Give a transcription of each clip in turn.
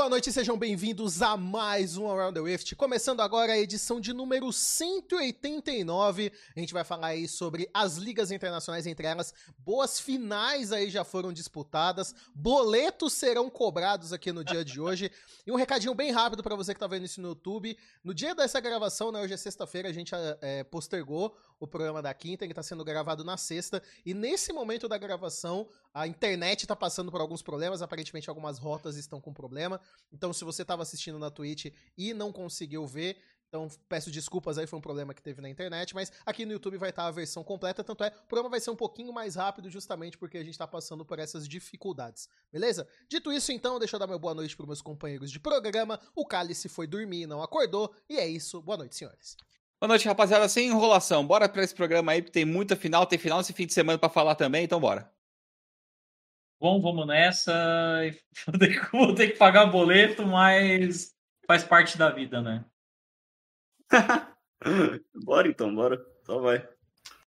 Boa noite, sejam bem-vindos a mais um Around the Rift. Começando agora a edição de número 189. A gente vai falar aí sobre as ligas internacionais, entre elas, boas finais aí já foram disputadas, boletos serão cobrados aqui no dia de hoje. E um recadinho bem rápido para você que tá vendo isso no YouTube. No dia dessa gravação, né, hoje é sexta-feira, a gente é, postergou o programa da quinta, ele tá sendo gravado na sexta. E nesse momento da gravação, a internet tá passando por alguns problemas, aparentemente algumas rotas estão com problema. Então, se você estava assistindo na Twitch e não conseguiu ver, então peço desculpas aí, foi um problema que teve na internet, mas aqui no YouTube vai estar a versão completa, tanto é, o programa vai ser um pouquinho mais rápido justamente porque a gente está passando por essas dificuldades, beleza? Dito isso, então, deixa eu dar meu boa noite para meus companheiros de programa. O Cálice foi dormir e não acordou, e é isso. Boa noite, senhores. Boa noite, rapaziada. Sem enrolação, bora para esse programa aí, tem muita final, tem final esse fim de semana para falar também, então bora. Bom, vamos nessa. Vou ter, que, vou ter que pagar boleto, mas faz parte da vida, né? bora então, bora. Só vai.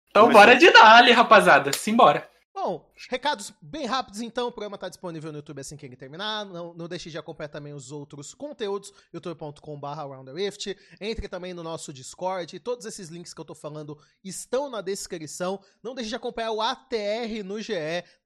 Então Começou. bora de Dali, rapaziada. Simbora. Bom, recados bem rápidos então, o programa está disponível no YouTube assim que ele terminar. Não, não deixe de acompanhar também os outros conteúdos, youtube.com.br. Entre também no nosso Discord. Todos esses links que eu estou falando estão na descrição. Não deixe de acompanhar o ATR no GE.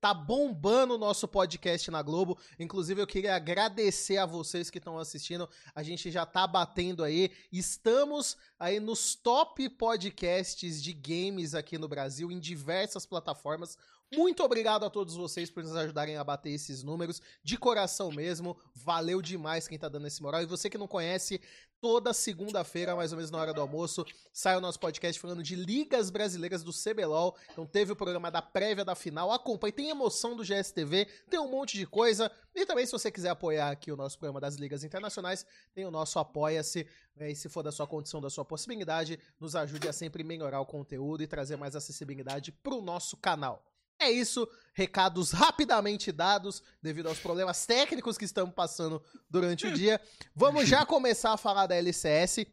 Tá bombando o nosso podcast na Globo. Inclusive, eu queria agradecer a vocês que estão assistindo. A gente já tá batendo aí. Estamos aí nos top podcasts de games aqui no Brasil, em diversas plataformas. Muito obrigado a todos vocês por nos ajudarem a bater esses números. De coração mesmo. Valeu demais quem tá dando esse moral. E você que não conhece, toda segunda-feira, mais ou menos na hora do almoço, sai o nosso podcast falando de ligas brasileiras do CBLOL. Então teve o programa da prévia da final. Acompanhe, tem emoção do GSTV, tem um monte de coisa. E também, se você quiser apoiar aqui o nosso programa das ligas internacionais, tem o nosso Apoia-se. Né? E se for da sua condição, da sua possibilidade, nos ajude a sempre melhorar o conteúdo e trazer mais acessibilidade pro nosso canal. É isso, recados rapidamente dados devido aos problemas técnicos que estamos passando durante o dia. Vamos já começar a falar da LCS.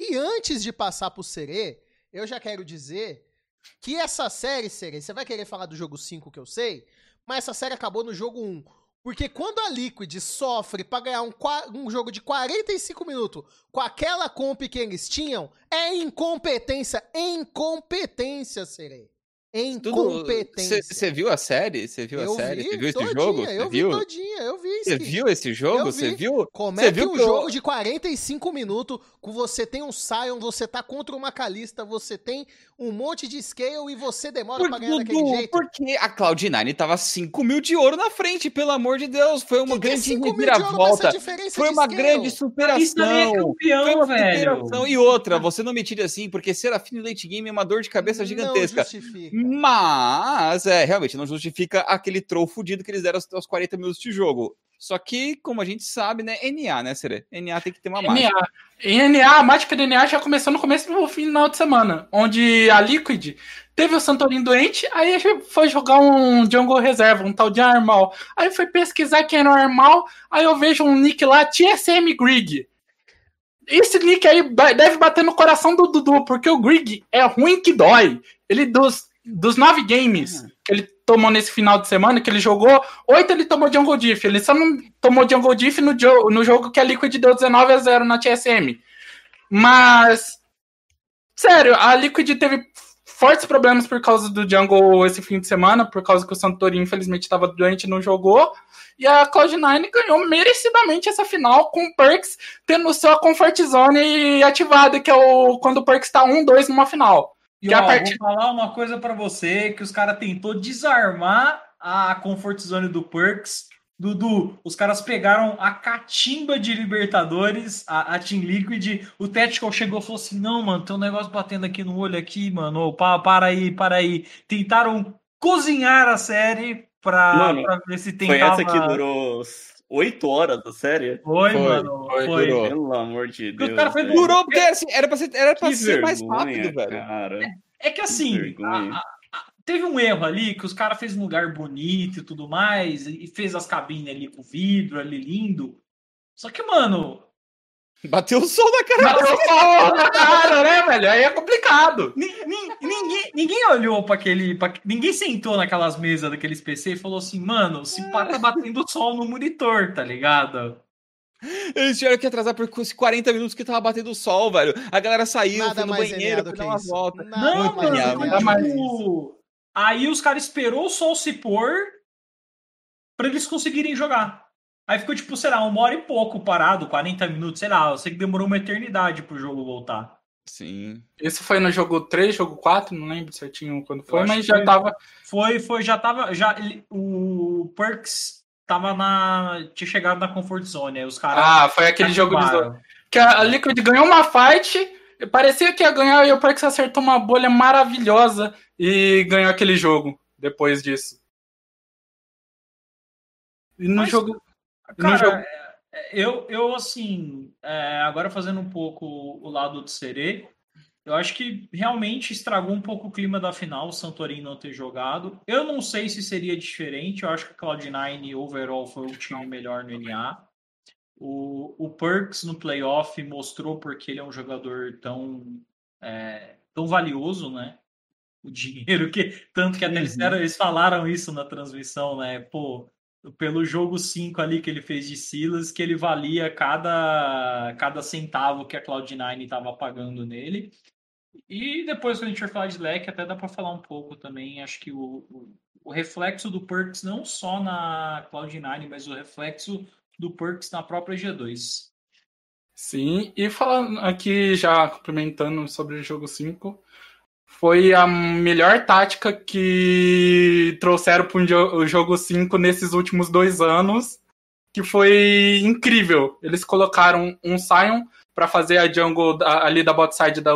E antes de passar pro Serê, eu já quero dizer que essa série, Serê, você vai querer falar do jogo 5 que eu sei, mas essa série acabou no jogo 1. Porque quando a Liquid sofre para ganhar um, um, jogo de 45 minutos com aquela comp que eles tinham, é incompetência. Incompetência, Serei em competência. Você viu a série? Você viu eu a série? Você viu esse jogo? Eu vi todinha, eu vi Você viu esse jogo? Você viu? Como é que um jogo de 45 minutos, com você tem um Sion, você tá contra uma Calista, você tem um monte de scale e você demora Por, pra ganhar Dudu, daquele jeito? Porque a Cloud9 tava 5 mil de ouro na frente, pelo amor de Deus. Foi uma que grande que reviravolta. Foi uma grande superação. Isso é campeão, Foi uma velho. Superação. E outra, você não me tire assim, porque Serafine Late Game é uma dor de cabeça gigantesca. Não justifica. Mas, é, realmente, não justifica aquele troll fudido que eles deram aos 40 minutos de jogo. Só que, como a gente sabe, né, NA, né, Sere? NA tem que ter uma mágica. NA. Em NA, a mágica do NA já começou no começo do final de semana, onde a Liquid teve o Santorin doente, aí foi jogar um Jungle Reserva, um tal de Armal. Aí foi pesquisar quem era o Armal, aí eu vejo um nick lá, TSM Grig. Esse nick aí deve bater no coração do Dudu, porque o Grig é ruim que dói. Ele dos dos nove games uhum. que ele tomou nesse final de semana, que ele jogou, oito ele tomou Jungle Diff. Ele só não tomou Jungle Diff no, jo no jogo que a Liquid deu 19 a 0 na TSM. Mas, sério, a Liquid teve fortes problemas por causa do Jungle esse fim de semana, por causa que o Santorini infelizmente estava doente e não jogou. E a Cloud9 ganhou merecidamente essa final com o Perks tendo sua Comfort Zone ativada, que é o quando o Perks está 1-2 numa final. E ó, part... vou falar uma coisa para você, que os caras tentou desarmar a comfort zone do Perks. Dudu, os caras pegaram a catimba de Libertadores, a, a Team Liquid. O Tactical chegou e falou assim: Não, mano, tem um negócio batendo aqui no olho aqui, mano. Oh, para, para aí, para aí. Tentaram cozinhar a série pra, mano, pra ver se tentava. Foi essa que durou oito horas da série? Foi, foi mano. Foi. foi. Durou. Pelo amor de Deus. O cara foi, durou, porque assim, era pra ser, era pra ser vergonha, mais rápido, velho. Cara. É, é que assim, a, a, a, teve um erro ali que os caras fez um lugar bonito e tudo mais, e fez as cabines ali com vidro ali lindo. Só que, mano, Bateu o sol na cara. Bateu o sol na cara, né, velho? Aí é complicado. Ninguém, ninguém, olhou para aquele. Pra, ninguém sentou naquelas mesas daqueles PC e falou assim, mano, se pá tá batendo sol no monitor, tá ligado? Eles tiveram que atrasar por 40 minutos que tava batendo sol, velho. A galera saiu, Nada foi no banheiro, do foi dar uma isso. volta. Nada Não, mano, alienado mais tipo, aí os caras esperou o sol se pôr pra eles conseguirem jogar. Aí ficou, tipo, sei lá, uma hora e pouco parado, 40 minutos, sei lá. Eu sei que demorou uma eternidade pro jogo voltar. Sim. Isso foi no jogo 3, jogo 4, não lembro certinho quando foi, mas já foi- tava. Foi, foi, já tava. Já, ele- o Perks tava na. Tinha chegado na Comfort Zone. Aí os caras. Ah, foi aquele jogo de acabaram. que a Liquid ganhou uma fight, parecia que ia ganhar e o Perks acertou uma bolha maravilhosa e ganhou aquele jogo depois disso. E no Mas- jogo. no Cara, jogo- é, eu, eu assim, é, agora fazendo um pouco o lado do Serê, eu acho que realmente estragou um pouco o clima da final, o Santorini não ter jogado. Eu não sei se seria diferente, eu acho que a Cloud9 overall foi o time melhor no NA. O, o Perks no playoff mostrou porque ele é um jogador tão, é, tão valioso, né? O dinheiro que. Tanto que até eles, Uhum. disseram- eles falaram isso na transmissão, né? Pô, pelo jogo 5 ali que ele fez de Silas, que ele valia cada, cada centavo que a Cloud9 estava pagando nele. E depois, quando a gente for falar de leque, até dá para falar um pouco também. Acho que o, o, o reflexo do Perks, não só na Cloud9, mas o reflexo do Perks na própria G2. Sim, e falando aqui, já complementando sobre o jogo 5, foi a melhor tática que trouxeram para o jogo 5 nesses últimos dois anos, que foi incrível. Eles colocaram um Sion para fazer a jungle ali da bot side da,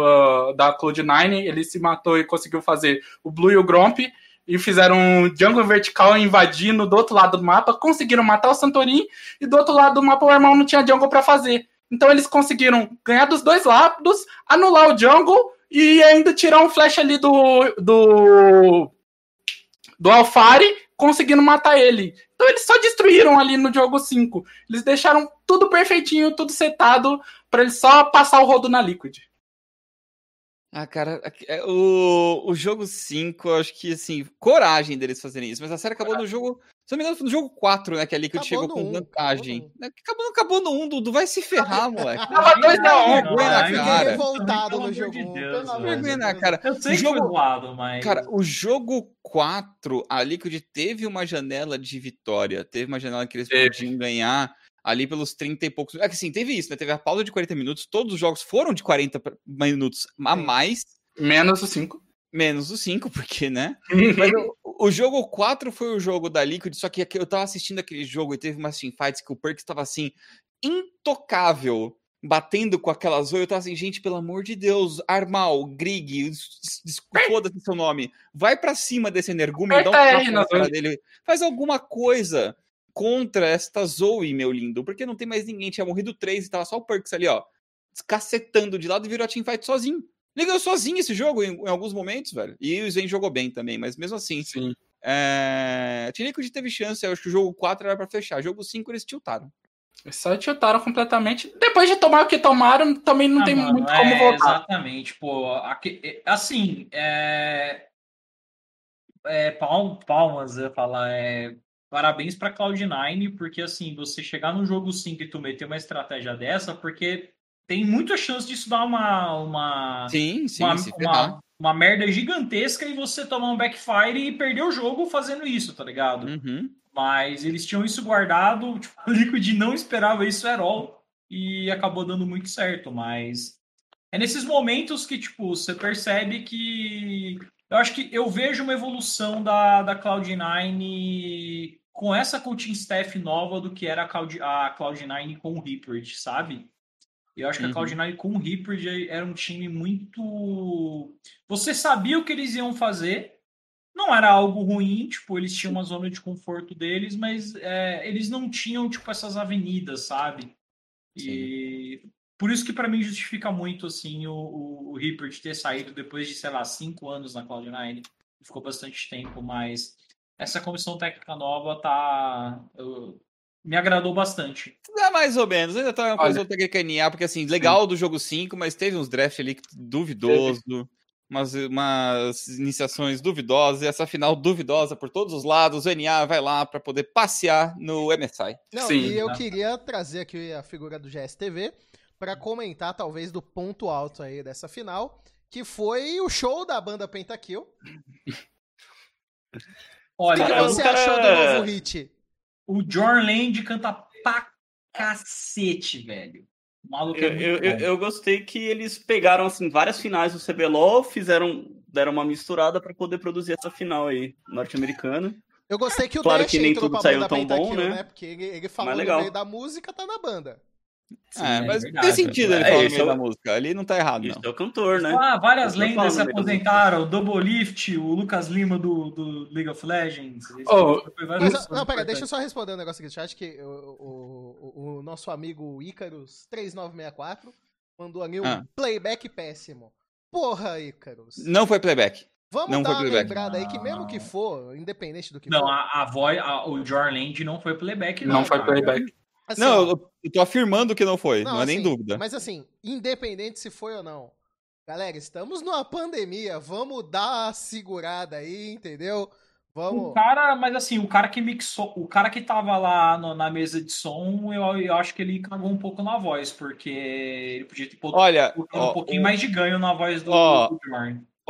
da Cloud9, ele se matou e conseguiu fazer o Blue e o Gromp, e fizeram um jungle vertical invadindo do outro lado do mapa, conseguiram matar o Santorin, e do outro lado do mapa o irmão não tinha jungle para fazer. Então eles conseguiram ganhar dos dois lados, anular o jungle e ainda tirar um flash ali do do do Alfari, conseguindo matar ele. Então eles só destruíram ali no jogo 5. Eles deixaram tudo perfeitinho, tudo setado para eles só passar o rodo na Liquid. Ah, cara, é, o, o jogo 5, eu acho que, assim, coragem deles fazerem isso. Mas a série acabou no jogo. Se não me engano, foi no jogo 4, né? Que a Liquid Acabou chegou no com um, vantagem. acabou Né, Acabou, acabou no 1, Dudu. Vai se ferrar, moleque. Tava dois a um, vergonha na cara. Fiquei revoltado no jogo. de um, Deus, pelo amor de Vergonha na Deus. cara. Eu sei O que jogo- foi zoado, mas. Cara, o jogo 4, a Liquid teve uma janela de vitória. Teve uma janela que eles Teve. podiam ganhar ali pelos 30 e poucos. É que assim, teve isso, né? Teve a pausa de 40 minutos. Todos os jogos foram de 40 pra- minutos a mais. Menos o 5. Menos os 5, porque, né? Mas o, o jogo 4 foi o jogo da Liquid, só que eu tava assistindo aquele jogo e teve umas teamfights que o Perks tava assim, intocável, batendo com aquelas oi. Eu tava assim, gente, pelo amor de Deus, Armal, Grig, s- foda-se seu nome, vai pra cima desse energúmeno, dá um Aperta tapa na cara dele, faz alguma coisa contra esta Zoe, meu lindo, porque não tem mais ninguém, tinha morrido três e tava só o Perks ali, ó, descacetando de lado e virou a teamfight sozinho. Ele ganhou sozinho esse jogo em, em alguns momentos, velho. E o Zen jogou bem também, mas mesmo assim. Sim. É... Teve chance, eu acho que o jogo 4 era pra fechar. Jogo 5 eles tiltaram. Só tiltaram completamente. Depois de tomar o que tomaram, também não Ah, tem mano, muito como é, voltar. Exatamente, pô. aque- é, assim, é, é, palm- palmas, eu ia falar, é, parabéns pra Cloud9, porque assim, você chegar no jogo 5 e tu meter uma estratégia dessa, porque tem muita chance disso dar uma, uma, Sim, sim, uma, uma, uma merda gigantesca e você tomar um backfire e perder o jogo fazendo isso, tá ligado? Uhum. Mas eles tinham isso guardado, tipo, o Liquid não esperava isso at all e acabou dando muito certo, mas é nesses momentos que, tipo, você percebe que eu acho que eu vejo uma evolução da, da Cloud9 com essa coaching staff nova do que era a, Cloud, a Cloud9 com o Reaper, sabe? Eu acho que Uhum. a Cloud9 com o Reaper era um time muito. Você sabia o que eles iam fazer, não era algo ruim, tipo, eles tinham uma zona de conforto deles, mas é, eles não tinham, tipo, essas avenidas, sabe? E por isso que para mim justifica muito, assim, o, o, o Reaper de ter saído depois de, sei lá, cinco anos na Cloud9. Ficou bastante tempo, mas essa comissão técnica nova tá... eu- me agradou bastante. É mais ou menos. Ainda tá uma coisa Olha. técnica NA, porque assim, legal do jogo 5, mas teve uns draft ali duvidoso. umas, umas iniciações duvidosas, e essa final duvidosa por todos os lados. O NA vai lá para poder passear no MSI. Não, Sim, e eu queria trazer aqui a figura do GSTV para comentar, talvez, do ponto alto aí dessa final, que foi o show da banda Pentakill. Olha, o que você cara... achou do novo hit? O John Land canta pra cacete, velho. Maluco eu, é eu, eu, eu, gostei que eles pegaram assim várias finais do CBLOL, fizeram deram uma misturada para poder produzir essa final aí norte-americana. Eu gostei que o claro Dash que nem tudo saiu tão bom, né? né? Porque ele, ele falou no meio da música, tá na banda. Sim, é, mas é tem sentido ele é, falar no meio é da música. Ali não tá errado, não. é o cantor, né? Ah, várias lendas se aposentaram. O Double Lift, o Lucas Lima do, do League of Legends. Oh, mas, não, pera, deixa eu só responder um negócio aqui no chat, que o, o, o nosso amigo Icarus 3964 mandou ali um ah. playback péssimo. Porra, Icarus. Não foi playback. Vamos não dar uma lembrada aí que mesmo que for, independente do que não, for... Não, a, a voz, a, o Jorland não foi playback, não. Não foi playback. Assim, não, eu, eu tô afirmando que não foi, não, não é assim, nem dúvida. Mas assim, independente se foi ou não, galera, estamos numa pandemia, vamos dar a segurada aí, entendeu? Vamos. O cara, mas assim, o cara que mixou, o cara que tava lá no, na mesa de som, eu, eu acho que ele cagou um pouco na voz, porque ele podia ter Olha, um ó, pouquinho mais de ganho na voz do, ó, do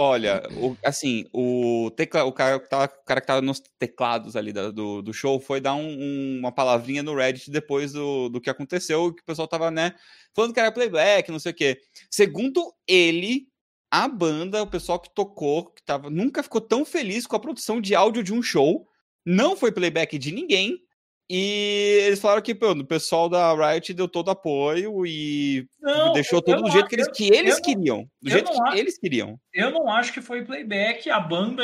Olha, o, assim, o, tecla, o, cara, que tava, o cara que tava nos teclados ali da, do, do show foi dar um, um, uma palavrinha no Reddit depois do, do que aconteceu, que o pessoal tava, né, falando que era playback, não sei o quê. Segundo ele, a banda, o pessoal que tocou, que tava, nunca ficou tão feliz com a produção de áudio de um show, não foi playback de ninguém, e eles falaram que pô, o pessoal da Riot deu todo apoio e não, deixou tudo do jeito que eles, que eles queriam. Do jeito que eles queriam. Eu não acho que foi playback. A banda,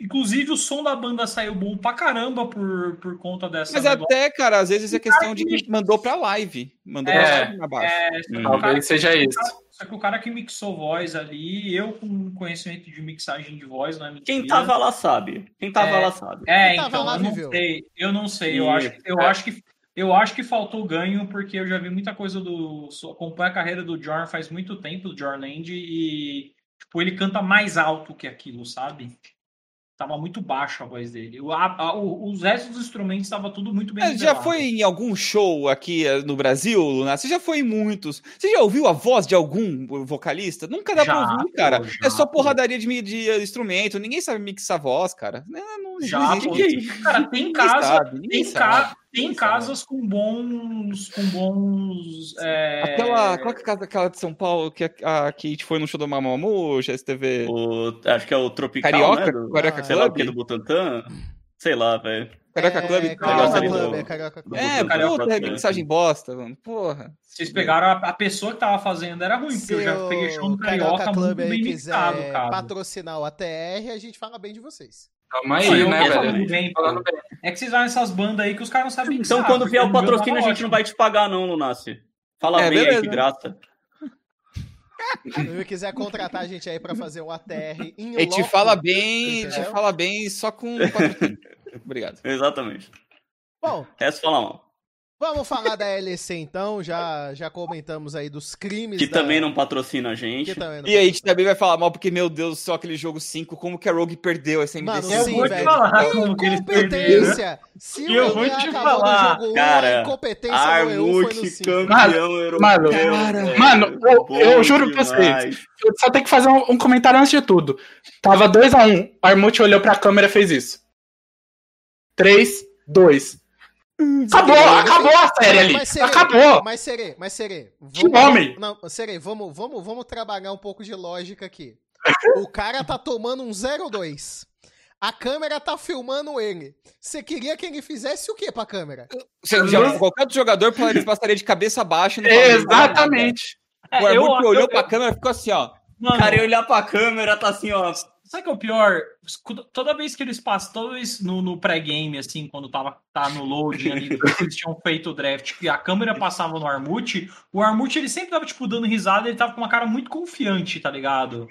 inclusive, o som da banda saiu bom pra caramba por, por conta dessa. Mas negócio. até, cara, às vezes é questão de que mandou pra live. Mandou é, pra live abaixo. É, hum. Talvez seja isso. Só que o cara que mixou voz ali, eu com conhecimento de mixagem de voz, não é mentira. Quem tava lá sabe. Quem tava é, lá sabe. É, Quem então, lá, eu não sei. Eu não sei. Eu, acho, eu, é. acho que, eu acho que faltou ganho, porque eu já vi muita coisa do. Acompanho a carreira do Jorn faz muito tempo, do Jorn Land, e tipo, ele canta mais alto que aquilo, sabe? Tava muito baixo a voz dele. O, a, a, o, os restos dos instrumentos estava tudo muito bem. já foi em algum show aqui eh, no Brasil, Luna? Você já foi em muitos? Você já ouviu a voz de algum vocalista? Nunca dá já, pra ouvir, cara. Já, é só porradaria de, de, instrumento. Ninguém sabe mixar voz, cara. Não, não, já, não. Cara, tem casa, tem, ca, tem casas com bons. Com bons. É... Aquela. Qual é a casa aquela de São Paulo que a, Kate foi no show do Mamamoo, GSTV? O, acho que é o Tropical. Carioca? Né? Do, Carioca ah, sei lá o que do Butantan. Sei lá, velho. Carioca Club? É, Carioca Club, é Carioca Club. É, puta, é mensagem bosta, mano. Porra. Vocês pegaram a, a, pessoa que tava fazendo, era ruim, porque eu já peguei show no Carioca, Carioca Club muito bem mixado, cara. patrocinar o ATR, a gente fala bem de vocês. Calma aí, né, velho? Bem, falando bem. É que vocês olham essas bandas aí que os caras não sabem Então, quando vier o patrocínio, a gente não vai te pagar, não, Lunassi. Fala é, bem beleza. aí, que graça. Se quiser contratar a gente aí pra fazer um ATR em A gente fala bem, a gente fala bem só com Obrigado. Exatamente. Bom. Resta falar mal. Vamos falar da LEC então, já, já comentamos aí dos crimes. Que da... também não patrocina a gente. E a gente também vai falar mal, porque, meu Deus, só aquele jogo 5, como que a Rogue perdeu essa MD5? Mano, sim, velho. Falar como que eles perderam. Se o eu vou te falar, jogo cara, 1, incompetência Armute campeão europeu. Mano, mano eu, eu juro pra vocês, eu só tenho que fazer um, um comentário antes de tudo. Tava 2x1, um, Armute olhou pra câmera e fez isso. 3, 2, Acabou, acabou a série ali. Mas, Serê, acabou. Mas Serê, mas Serê. Vamos, que homem. Não, Serê, vamos, vamos, vamos trabalhar um pouco de lógica aqui. O cara tá tomando um 0-2. A câmera tá filmando ele. Você queria que ele fizesse o que pra câmera? Você, já, qualquer outro jogador passaria de cabeça baixa. Exatamente. O Armut olhou eu, pra câmera e ficou assim, ó. Mano, o cara ia olhar pra câmera, tá assim, ó. Sabe o que é o pior? Toda vez que eles passam, toda vez no, no pré-game, assim, quando tava tá no loading ali, eles tinham feito o draft, e a câmera passava no Armute, o Armute ele sempre tava, tipo, dando risada, ele tava com uma cara muito confiante, tá ligado?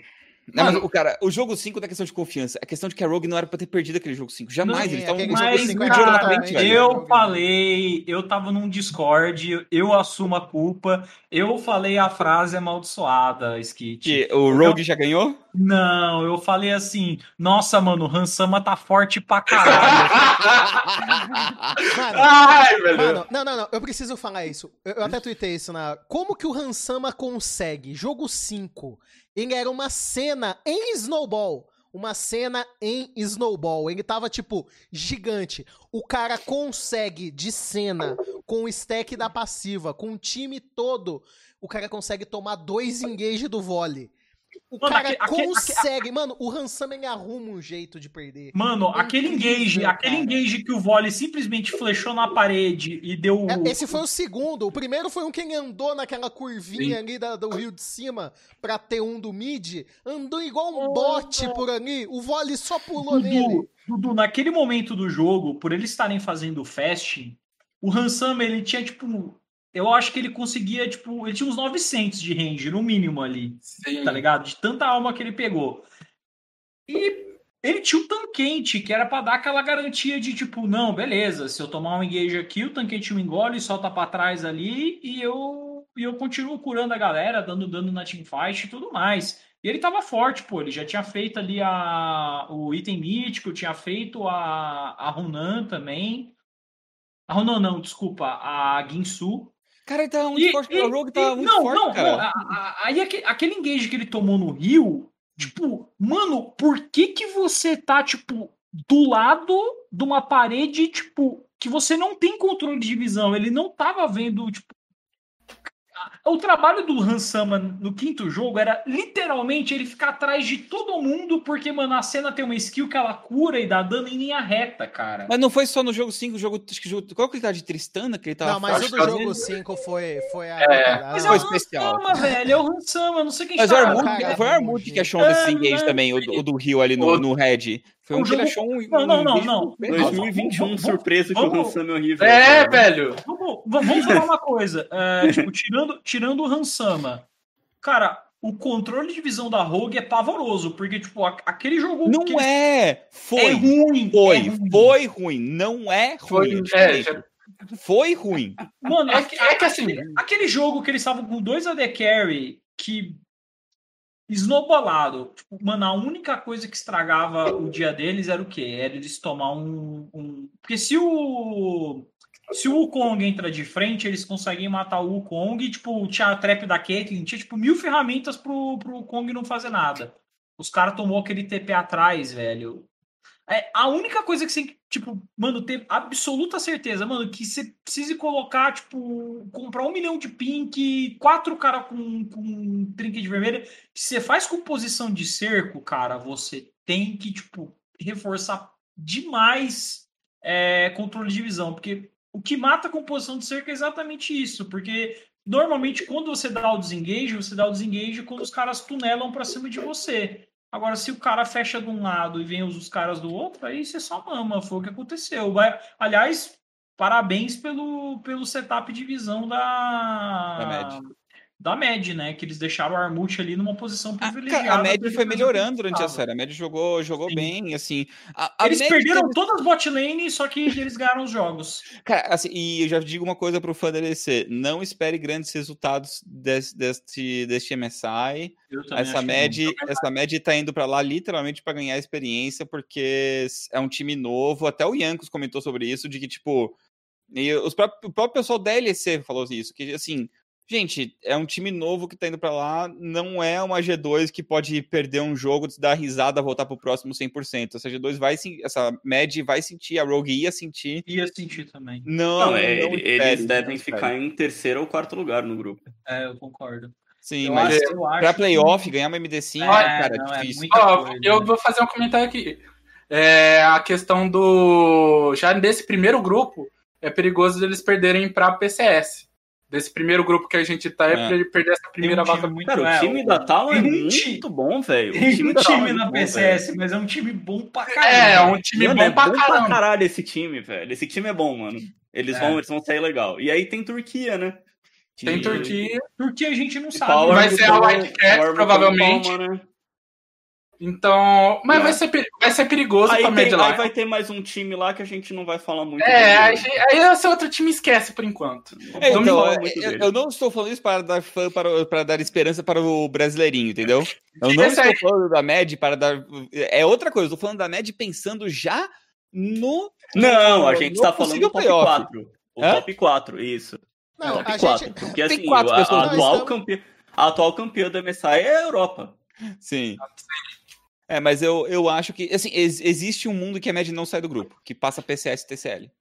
Não, mas o cara, o jogo 5 não é questão de confiança, é questão de que a Rogue não era pra ter perdido aquele jogo 5. Jamais, não, eles estavam com o jogo 5 na frente, velho. Eu falei, eu tava num Discord, eu assumo a culpa, eu falei a frase amaldiçoada, Skit. Que o Rogue eu, já ganhou? Não, eu falei assim, nossa, mano, o Hansama tá forte pra caralho. mano, Ai, mano, não, não, não, eu preciso falar isso. Eu, eu até tuitei isso na. Como que o Hansama consegue? Jogo 5. Ele era uma cena em Snowball uma cena em Snowball. Ele tava, tipo, gigante. O cara consegue, de cena, com o stack da passiva, com o time todo, o cara consegue tomar dois engage do volley. O mano, cara aquele, consegue. Aquele, mano, o Hansama ele arruma um jeito de perder. Mano, é aquele engage, aquele engage que o volley simplesmente flechou na parede e deu. É, esse foi o segundo. O primeiro foi um que ele andou naquela curvinha Sim. ali da, do rio de cima pra ter um do mid. Andou igual um oh, bote por ali. O volley só pulou Dudu, nele. Dudu, naquele momento do jogo, por eles estarem fazendo fasting, o Hansama ele tinha tipo eu acho que ele conseguia, tipo, ele tinha uns 900 de range, no mínimo ali, Sim. tá ligado? De tanta alma que ele pegou. E ele tinha o tanquente, que era para dar aquela garantia de, tipo, não, beleza, se eu tomar um engage aqui, o tanquente me engole, solta para trás ali e eu, e eu continuo curando a galera, dando dano na teamfight e tudo mais. E ele tava forte, pô, ele já tinha feito ali a, o item mítico, tinha feito a, a Runan também. A Runan não, desculpa, a Ginsu, Cara, ele tava muito e, forte. E, o Rogue tava e, muito não, forte, não, cara. Não, aí aquele engage que ele tomou no Rio, tipo, mano, por que que você tá, tipo, do lado de uma parede, tipo, que você não tem controle de visão? Ele não tava vendo, tipo, o trabalho do Hansama no quinto jogo era literalmente ele ficar atrás de todo mundo, porque, mano, a cena tem uma skill que ela cura e dá dano em linha reta, cara. Mas não foi só no jogo 5, o jogo. Acho que jogo, qual que ele tá de Tristana que ele tava Não, mas o do jogo 5 foi, foi a. É, mas é o especial. Hansama, velho. É o Hansama, não sei quem Mas o Armud, foi o Armud que achou um desse engage também, o, o do Rio ali no, no Red. Foi um, um jogo... que ele achou um. Não, não, não, não. 2021, surpresa que o Hansama é horrível. É, velho. Vamos, vamos falar uma coisa. É, tipo, tirando, tirando o Hansama, cara, o controle de visão da Rogue é pavoroso, porque, tipo, aquele jogo. Não é! Foi! É ruim! Foi, é ruim. foi ruim. Não é ruim. Foi, é, já... foi ruim. Mano, é, é que assim, aquele jogo que eles estavam com dois AD Carry que esnobolado. Tipo, mano, a única coisa que estragava o dia deles era o quê? Era eles tomar um. um... Porque se o. Se o Wukong entra de frente, eles conseguem matar o Wukong. Tipo, tinha a trap da Caitlyn, tinha tipo mil ferramentas pro, pro Wukong não fazer nada. Os caras tomou aquele TP atrás, velho. É, a única coisa que você, tipo, mano, ter absoluta certeza, mano, que você precise colocar, tipo, comprar um milhão de pink, quatro caras com, com trinket vermelha, que você faz composição de cerco, cara, você tem que, tipo, reforçar demais é, controle de visão, porque o que mata a composição de cerco é exatamente isso, porque normalmente quando você dá o desengage, você dá o desengage quando os caras tunelam para cima de você. Agora, se o cara fecha de um lado e vem os, os caras do outro, aí você só mama. Foi o que aconteceu. Vai, aliás, parabéns pelo, pelo setup de visão da. Da da Med, né? Que eles deixaram o Armut ali numa posição privilegiada. A, a Med foi melhorando durante a série. A Med jogou, jogou bem, assim. A, a eles perderam teve... todas as bot lane, só que eles ganharam os jogos. Cara, assim, e eu já digo uma coisa pro fã da LEC: não espere grandes resultados desse, deste, deste MSI. Essa Med, essa Med tá indo para lá literalmente para ganhar experiência, porque é um time novo. Até o Yankos comentou sobre isso, de que, tipo. E os próprios, o próprio pessoal da LEC falou isso, que assim, Gente, é um time novo que tá indo para lá, não é uma G2 que pode perder um jogo, dar risada, voltar pro próximo 100%. Essa G2 vai essa Mad vai sentir, a Rogue ia sentir. Ia sentir também. Não, não, é, não eles devem ficar em terceiro ou quarto lugar no grupo. É, eu concordo. Sim, eu mas acho, pra playoff, que... ganhar uma MD5, é, cara, não, é difícil. É eu vou fazer um comentário aqui. É, a questão do. Já nesse primeiro grupo, é perigoso eles perderem pra PCS desse primeiro grupo que a gente tá, é, é. pra ele perder essa primeira um vaga muito Cara, o time da Tal é muito bom, velho. Tem time, um time na PCS, mas é um time bom pra caralho. É, é um time mano, bom, é pra, bom pra caralho esse time, velho. Esse time é bom, mano. Eles, é. vão, eles vão sair legal. E aí tem Turquia, né? Tem Turquia. Turquia a gente não sabe. Power vai ser a White Cat, provavelmente. Palma, né? Então, mas vai ser, vai ser perigoso aí pra tem, Medline. Aí vai ter mais um time lá que a gente não vai falar muito. É, aí, aí esse outro time esquece por enquanto. É, então, eu, eu, não estou falando isso para dar fã, para, para dar esperança para o brasileirinho, entendeu? Eu não estou falando da MED para dar. É outra coisa, eu estou falando da MED pensando já no. Não, a gente está falando do top playoff. 4. O Hã? top 4, isso. Não, top a 4. gente... Porque assim, quatro a, a, atual estamos... campe... a atual campeã da MSI é a Europa. Sim. É, mas eu, eu acho que, assim, ex existe um mundo que a média não sai do grupo, que passa PCS e TCL.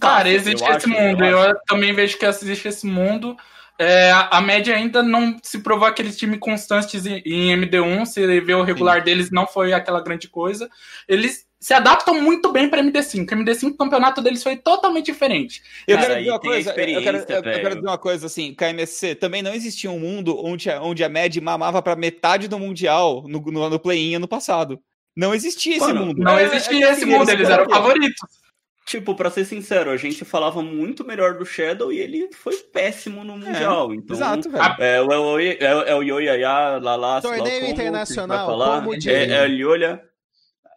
Cara, existe esse acho, mundo. Eu, eu também vejo que existe esse mundo. É, a média ainda não se provou aqueles times constantes em, em MD1. Se vê o regular Sim. deles, não foi aquela grande coisa. Eles se adaptam muito bem para MD5. O MD5, o campeonato deles foi totalmente diferente. Eu quero dizer uma coisa, eu quero, eu quero, dizer uma coisa assim, KMSC, também não existia um mundo onde a, onde a MED mamava para metade do Mundial no, no, no play-in ano passado. Não existia esse Mano, mundo. Não é, existia é, esse mundo, eles eram favoritos. Tipo, pra ser sincero, a gente falava muito melhor do Shadow e ele foi péssimo no Mundial. É, então, exato, velho. É, o, é, é, é o Yoyaya, Lala, Torneio como, internacional, falar, como é, é o Yolha.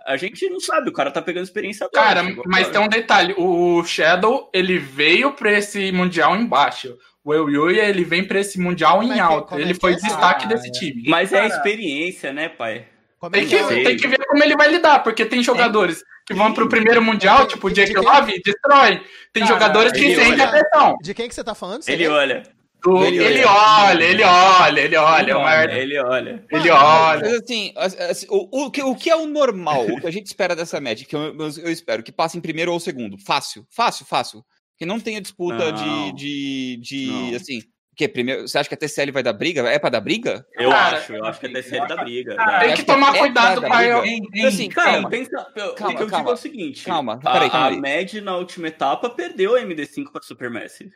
A gente não sabe, o cara tá pegando experiência agora. Cara, mas tem um detalhe: o Shadow ele veio pra esse Mundial embaixo. O El Yuya, ele vem pra esse Mundial em alta. ele foi destaque desse time. Mas cara, é a experiência, né, pai? Tem que, tem que ver como ele vai lidar, porque tem jogadores é. que vão pro primeiro Mundial, tipo o Jake Love, destrói. Tem cara, jogadores que sentem a pressão. De quem que você tá falando? Ele olha. Do, ele, ele, olha, ele olha, ele olha, ele olha. Ele olha. Ele olha. Mas assim, assim o, o, que, o que é o normal, o que a gente espera dessa média, que eu, eu, espero que passe em primeiro ou segundo. Fácil, fácil, fácil. Que não tenha disputa não. de, de, de assim, que primeiro, você acha que a TCL vai dar briga? É pra dar briga? Eu cara, acho, eu acho que a TCL dá briga. Cara, tem que tomar cuidado com a eu. Assim, cara, calma, pensa, calma, o que eu calma, digo é o seguinte: calma, peraí, calma a, a MED na última etapa perdeu a MD5 para Supermassive.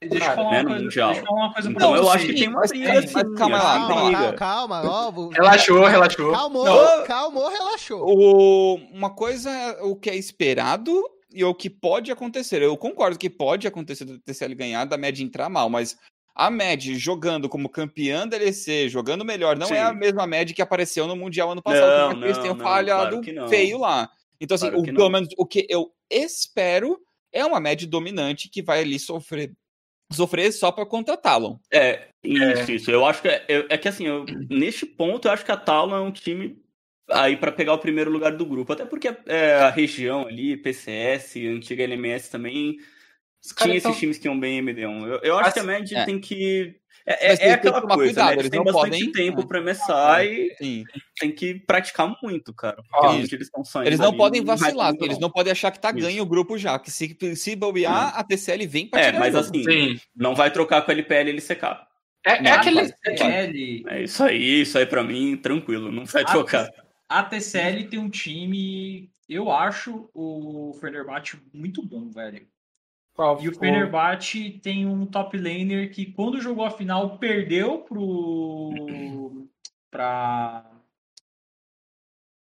Deixa eu falar, né, uma, coisa, deixa eu falar uma coisa então, pra eu você. acho que tem uma briga assim. Mas calma lá, calma, calma, calma. Relaxou, relaxou. Calmou, não, calmou, relaxou. O, uma coisa é o que é esperado e o que pode acontecer. Eu concordo que pode acontecer do TCL ganhar, da média entrar mal, mas a Med jogando como campeã da LEC, jogando melhor, não Sim. é a mesma Med que apareceu no Mundial ano passado, não, que eles não, falhado claro feio lá. Então, assim, claro o, pelo menos o que eu espero é uma Med dominante que vai ali sofrer sofrer só para contra a Talon. É, isso, é. isso. Eu acho que é, é que assim, eu, neste ponto eu acho que a Talon é um time aí para pegar o primeiro lugar do grupo, até porque é, a região ali, PCS, antiga LMS também tinha esses times que iam bem MD1. Eu, eu acho que a Med é. tem que é, é, é aquela coisa, cuidado, né? Eles têm bastante podem... tempo para começar e Sim. tem que praticar muito, cara. Ah, eles estão saindo. Eles não podem vacilar, eles não. não podem achar que tá Isso. ganho o grupo já. Que se, se bobear, a TCL vem pra É, mas assim, Sim. não vai trocar com a LPL e LCK. É, é aquele. TCL... É isso aí, isso aí pra mim, tranquilo, não vai trocar. A TCL tem um time, eu acho o Fenerbahçe muito bom, velho. Qual e o Fenerbahçe tem um top laner que, quando jogou a final, perdeu pro. pra.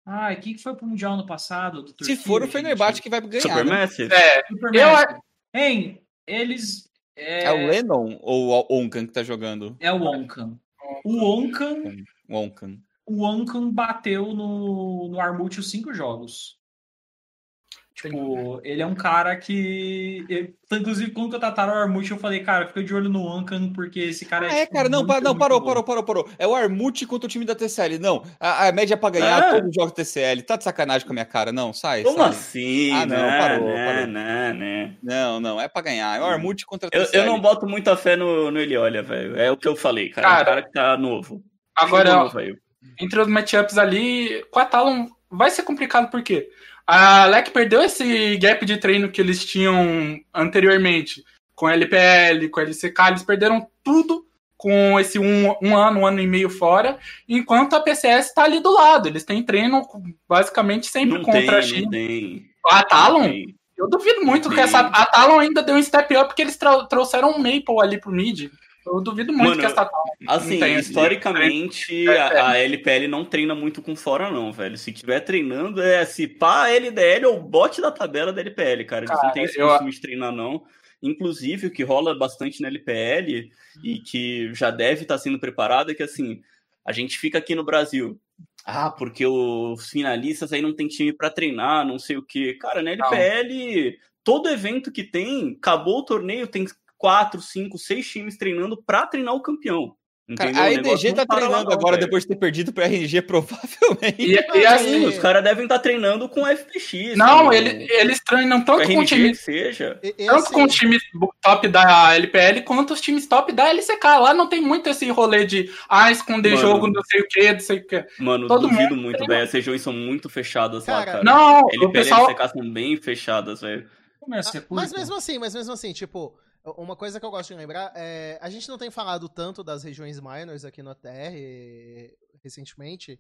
Ai, quem que foi pro Mundial no passado? Se Turquia, for o Fenerbahçe que vai ganhar. Supermassive? Né? É, Supermassive. Eu... Hein, eles. É... é... o Lennon ou o Onkan que tá jogando? É o Onkan. O Onkan. O Onkan. O Onkan bateu no, no Armut os cinco jogos. Tipo, ele é um cara que. Ele, inclusive, quando eu tataram o Armut, eu falei, cara, fica de olho no Ankan, porque esse cara ah, é. é, cara, não, muito, não parou, parou, parou, parou. É o Armut contra o time da TCL. Não, a, a média é pra ganhar ah. todos os jogos TCL. Tá de sacanagem com a minha cara, não, sai. Como sai. assim? Ah, não, não parou, não, parou. Não, não. não, não, é pra ganhar. É o Armut contra a TCL. Eu, eu não boto muita fé no, no Eliolha, velho. É o que eu falei, cara. Cara, é um cara que tá novo. Agora, novo, entre os matchups ali, com a Talon vai ser complicado, por quê? A LEC perdeu esse gap de treino que eles tinham anteriormente com a LPL, com a LCK, eles perderam tudo com esse um, um ano, um ano e meio fora, enquanto a PCS está ali do lado. Eles têm treino basicamente sempre não contra tem, a China. Não tem. A Talon, eu duvido muito que essa. A Talon ainda deu um step up porque eles trouxeram um Maple ali pro mid. Eu duvido muito Mano, que essa Assim, historicamente, a, a, LPL não treina muito com fora, não, velho. Se tiver treinando, é se pá, LDL ou bote da tabela da LPL, cara. Eles cara, não tem esse eu... costume de treinar, não. Inclusive, o que rola bastante na LPL e que já deve estar tá sendo preparado é que, assim, a gente fica aqui no Brasil ah, porque os finalistas aí não tem time para treinar, não sei o quê. Cara, na LPL, não. todo evento que tem, acabou o torneio, tem quatro, cinco, seis times treinando para treinar o campeão. Cara, a EDG tá treinando agora véio. depois de ter perdido pra RNG, provavelmente. E, e assim, os caras devem estar tá treinando com FPX. Não, ele, eles treinam tanto com times. Seja. Tanto assim, com os times top da LPL quanto os times top da LCK. Lá não tem muito esse rolê de ah, esconder mano, jogo, não sei o que, não sei o que. Mano, Todo duvido mundo muito, velho. As regiões são muito fechadas cara, lá, cara. Não, LPL o pessoal... e LCK são bem fechadas, velho. Mas mesmo assim, mas mesmo assim, tipo. Uma coisa que eu gosto de lembrar é. A gente não tem falado tanto das regiões minors aqui no TR recentemente.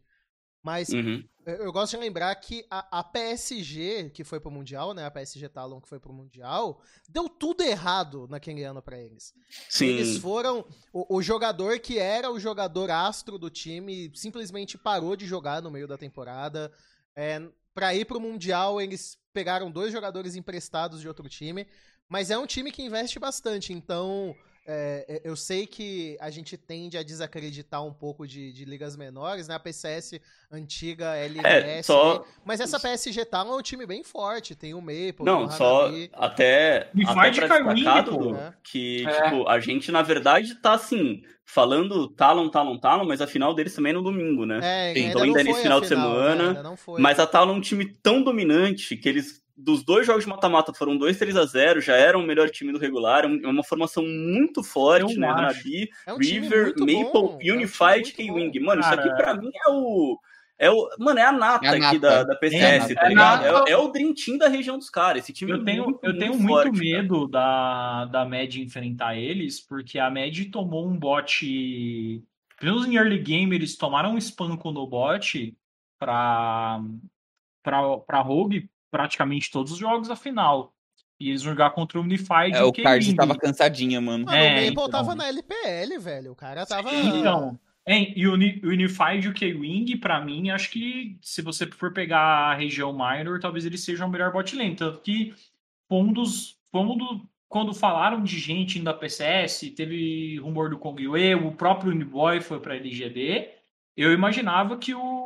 Mas uhum. eu gosto de lembrar que a, a, PSG, que foi pro Mundial, né? A PSG Talon que foi pro Mundial, deu tudo errado naquele ano para eles. Sim. Eles foram. O, o, jogador que era o jogador astro do time simplesmente parou de jogar no meio da temporada. É, para ir pro Mundial, eles pegaram dois jogadores emprestados de outro time. Mas é um time que investe bastante, então é, é, eu sei que a gente tende a desacreditar um pouco de, de ligas menores, né? A PCS antiga, LMS. É, só... Mas essa PSG tá é um time bem forte, tem o Maple. Não, o só até, Me até de destacar, né? que é. tipo, a gente na verdade tá assim, falando Talon, Talon, Talon, mas a final deles também é no domingo, né? É, então ainda, ainda nesse final, final de semana. Né? Mas a Talon é um time tão dominante que eles dos dois jogos de mata-mata foram 2 3 a 0 já era o melhor time do regular, é, é uma formação muito forte, Eu né? Nabi, é um River, Maple, bom. Unified, é um K-Wing. Mano, Cara, isso aqui pra mim é o. É o, mano, é a nata, é a nata. aqui da, da PCS, tá ligado? É, é, o Dream Team da região dos caras. Esse time eu tenho, muito, eu tenho muito, forte, medo da, da Med enfrentar eles, porque a Med tomou um bot. Pelo menos em early game, eles tomaram um espanco no bot pra, pra, pra Rogue praticamente todos os jogos da final. E eles vão jogar contra o Unified. É, o Card tava cansadinha, mano. mano é, o Maple então... tava na LPL, velho. O cara tava. Então. É, e o Unified e o K-Wing, pra mim, acho que se você for pegar a região minor, talvez eles sejam o melhor bot lane. Tanto que foi um dos. Foi um do, quando falaram de gente indo da PCS, teve rumor do Kong Yue, o próprio Uniboy foi pra LGD. Eu imaginava que o,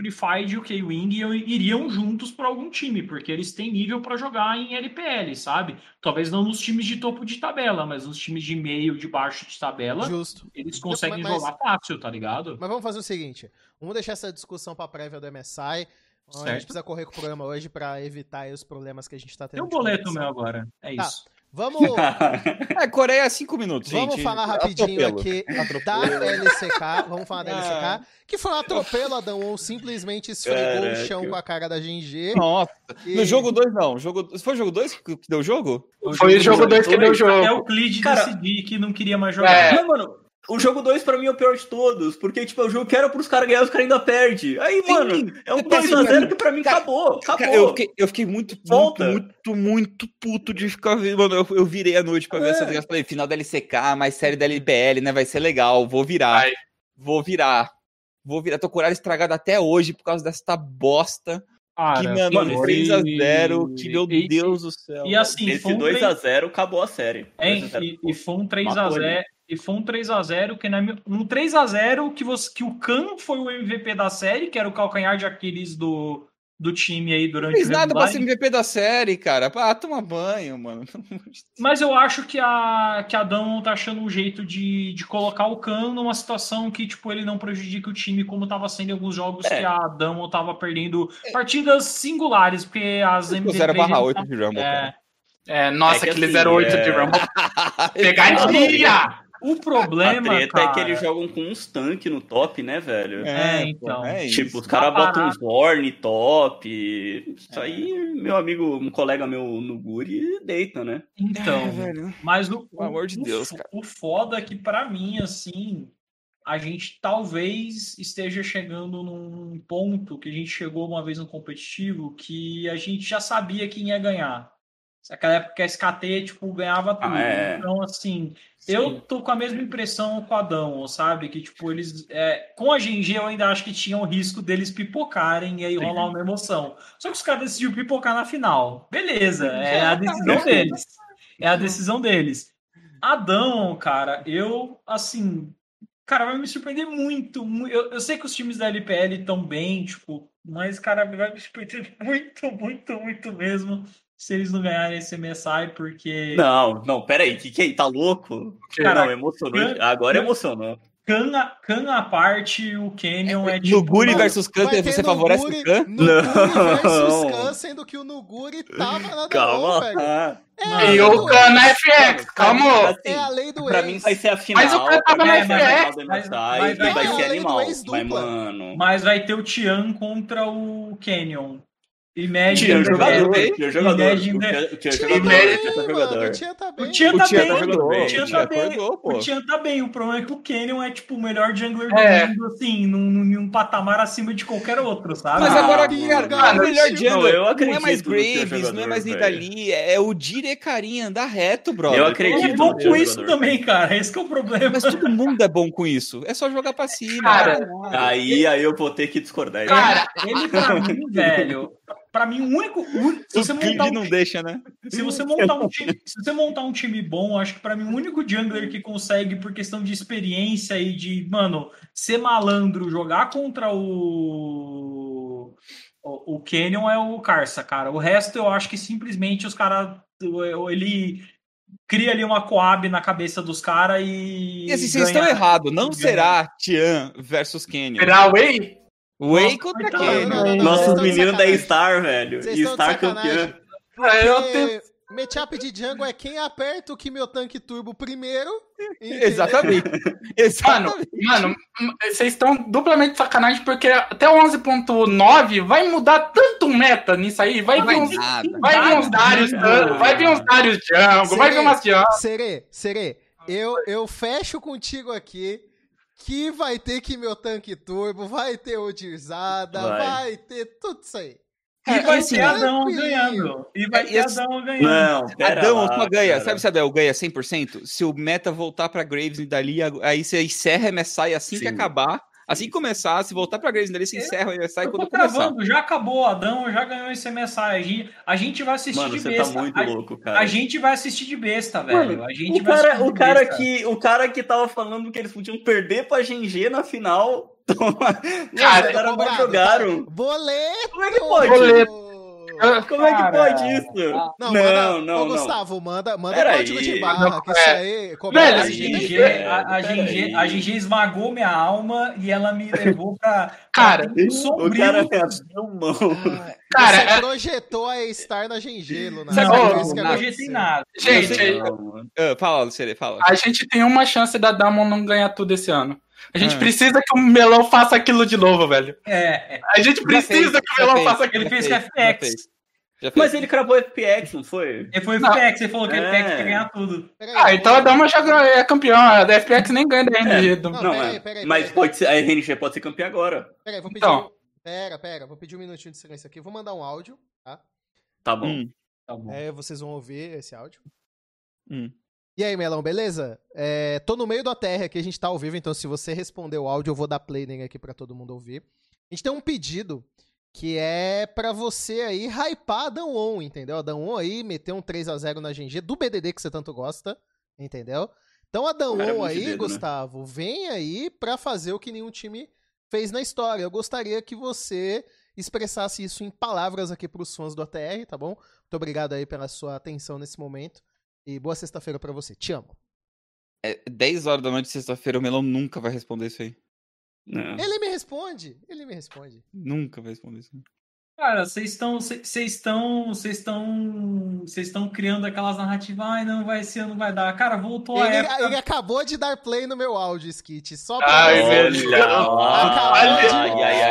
Unified e o K-Wing iriam juntos para algum time, porque eles têm nível para jogar em LPL, sabe? Talvez não nos times de topo de tabela, mas nos times de meio, de baixo de tabela, Justo. eles conseguem mas, jogar fácil, tá ligado? Mas vamos fazer o seguinte: vamos deixar essa discussão para prévia do MSI. Certo. A gente precisa correr com o programa hoje para evitar os problemas que a gente tá tendo. Tem um boleto meu agora, é tá. isso. Vamos. é, Coreia é cinco minutos, Vamos gente. falar rapidinho atropelo. aqui atropelo. da LCK. Vamos falar da LCK. Ah. Que foi um atropelo, Adão, ou simplesmente esfregou Caraca. o chão com a cara da GNG. Nossa. E... No jogo 2, não. Jogo... Foi o jogo 2 que deu o jogo? Foi o jogo 2 que deu o jogo. Até o Clid decidir que não queria mais jogar. É. Não, mano, o jogo 2 pra mim é o pior de todos, porque, tipo, é o jogo que era pros caras ganhar, os caras ainda perdem. Aí, Sim, mano, é um 2x0 que pra mim cara, acabou. acabou. Cara, eu, fiquei, eu fiquei muito, Volta. muito, muito, muito puto de ficar vendo. Mano, eu, eu virei a noite pra é. ver essa ligação. Falei, final da LCK, mais série da LPL, né? Vai ser legal, vou virar. Vai. Vou virar. Vou virar. Tô com horário estragado até hoje por causa dessa bosta. Cara, que, mano, 3x0, que meu e, Deus do céu. E assim, esse 2x0 acabou a série. É, e, e foi um 3x0 e foi um 3 a 0 que na um 3 a 0 que você que o Khan foi o MVP da série, que era o calcanhar de Aquiles do, do time aí durante Fez o nada pra ser MVP da série, cara. Ah, toma banho, mano. Mas eu acho que a que a tá achando um jeito de, de colocar o Khan numa situação que tipo ele não prejudica o time como tava sendo em alguns jogos é. que a Dão tava perdendo partidas singulares, porque as MVP 0/8 de Rumble, é, é, nossa, é aquele assim, 08 é... de Rumble. Pegadinha! O problema. A treta cara... é que eles jogam com uns tanques no top, né, velho? É, é então. É tipo, os caras botam uns Horn top. Isso é. aí, meu amigo, um colega meu no Guri deita, né? Então, é, velho. Mas o, Pelo amor de o, Deus, cara. O foda é que, para mim, assim, a gente talvez esteja chegando num ponto que a gente chegou uma vez no competitivo que a gente já sabia quem ia ganhar. Naquela época que a SKT, tipo, ganhava tudo. Ah, é. Então, assim, Sim. eu tô com a mesma impressão com o Adão, sabe? Que, tipo, eles. É, com a GNG eu ainda acho que tinha o risco deles pipocarem e aí Sim. rolar uma emoção. Só que os caras decidiram pipocar na final. Beleza, é a decisão deles. É a decisão deles. Adão, cara, eu, assim. cara, vai me surpreender muito. muito. Eu, eu sei que os times da LPL estão bem, tipo, mas, cara, vai me surpreender muito, muito, muito mesmo se eles não ganharem esse MSI, porque. Não, não, peraí, que que é? Tá louco? Cara, não, emocionou. Agora emocionou. Khan, Khan à parte, o Canyon é, é tipo... Nuguri versus Khan, você favorece o Khan? Nuguri versus Khan, sendo que o Nuguri tava na Calma. velho. É e o Khan na FX, calma. Assim, é a lei do Pra ex. mim vai ser a final. Mas o Khan tava na FX. Mas, mas, vai, vai ser animal. Mas, mano... Mas vai ter o Tian contra o Canyon. Imagine tinha jogador, jogador. O tinha jogador. O Tia tá bem. O Tia tá bem. O Tia tá bem. O Tia tá bem. O problema é que o Canyon é tipo o melhor jungler do é. mundo, assim, num, num patamar acima de qualquer outro, sabe? Mas agora, ah, cara, o melhor jungler não é mais Graves, não é mais Nidali, é o Dire Carinha, anda reto, brother. Eu acredito. É bom com isso também, cara. Esse é o problema. Mas todo mundo é bom com isso. É só jogar pra cima. Cara, aí, aí eu vou ter que discordar. Cara, ele pra mim, velho, para mim, o único. se você montar um, não deixa, né? Se você montar um time, se você montar um time bom, acho que para mim o único jungler que consegue, por questão de experiência e de, mano, ser malandro, jogar contra o. O, o Canyon é o Carça, cara. O resto eu acho que simplesmente os caras. Ele cria ali uma coab na cabeça dos caras e. E assim, vocês estão errados. Não será Tian versus Canyon. Será Wei? Whey contra quem? Nossos meninos da Star, velho. E Star campeão. Eu tenho... Matchup de jungle é quem aperta o Kimiotank Turbo primeiro. Exatamente. Exatamente. Mano, mano, vocês estão duplamente sacanagem porque até o 11.9 vai mudar tanto meta nisso aí. Vai, vir uns, vai vir uns Darius, vai vir uns Darius Jungle, vai vir umas Jungle. Serê, Serê, eu, eu fecho contigo aqui que vai ter que meu tanque turbo, vai ter o Dirzada, vai. vai. ter tudo isso aí. E é, vai assim, ter Adão ganhando. E vai é, ter Adão ganhando. Não, Adão lá, só ganha. Cara. Sabe se Adão ganha 100%? Se o meta voltar pra Graves e dali, aí você encerra a MSI assim Sim. que acabar. Assim que começar, se voltar pra Grace dele, se encerra o MSI quando começar. Já acabou, Adão já ganhou esse MSI. A gente, a gente vai assistir Mano, de você besta. tá muito a, louco, cara. A gente vai assistir de besta, velho. Mano, a gente o cara, o cara que O cara que tava falando que eles podiam perder pra GG na final... Cara, os caras não jogaram. Boleto! Como é que pode? Boleto. Como é que pode isso? Ah, não, não, manda, não, não. Ô, Gustavo, manda, manda Pera código aí. de barra, que isso é. aí... Velho, a GG, a, a, a esmagou minha alma e ela me levou pra... Cara, o cara abriu mão. Ah, cara, você é... projetou a Star na Gengelo, né? Não, não, não projetei nada. Gente, uh, fala, Lucere, fala. A gente tem uma chance da Damon não ganhar tudo esse ano. A gente ah. precisa que o Melão faça aquilo de novo, velho. É. A gente precisa fez, que o Melão fez, faça aquilo. Ele fez com FPX. Mas ele cravou FPX, não foi? Ele foi FPX, ele falou que é. FPX ia ganhar tudo. Ah, então a Dama já é campeão. A da FPX nem ganha da RNG. É. Não, não pera é. Aí, pera aí, mas pera pode ser, a RNG pode ser campeã agora. Peraí, vou pedir. Então. Pera, pera, vou pedir um minutinho de silêncio aqui. Vou mandar um áudio, tá? Tá bom. Hum. Tá bom. É, vocês vão ouvir esse áudio. Hum. E aí, Melão, beleza? É, tô no meio da terra aqui, a gente tá ao vivo, então se você responder o áudio, eu vou dar play nele aqui pra todo mundo ouvir. A gente tem um pedido que é para você aí hypar a Danon, entendeu? A Danon aí meter um 3 a 0 na GG do BDD que você tanto gosta, entendeu? Então a Danon aí, dedo, né? Gustavo, né? vem aí pra fazer o que nenhum time fez na história. Eu gostaria que você expressasse isso em palavras aqui pros fãs do ATR, tá bom? Muito obrigado aí pela sua atenção nesse momento. E boa sexta-feira para você. Te amo. É 10 horas da noite de sexta-feira, o Melão nunca vai responder isso aí. Não. Ele me responde. Ele me responde. Nunca vai responder isso. Cara, vocês estão, vocês estão, vocês estão, vocês estão criando aquelas narrativas, ai, não vai ser, não vai dar. Cara, voltou ele, a época. Ele acabou de dar play no meu áudio, Skit, só pra Ai, velho. Olha,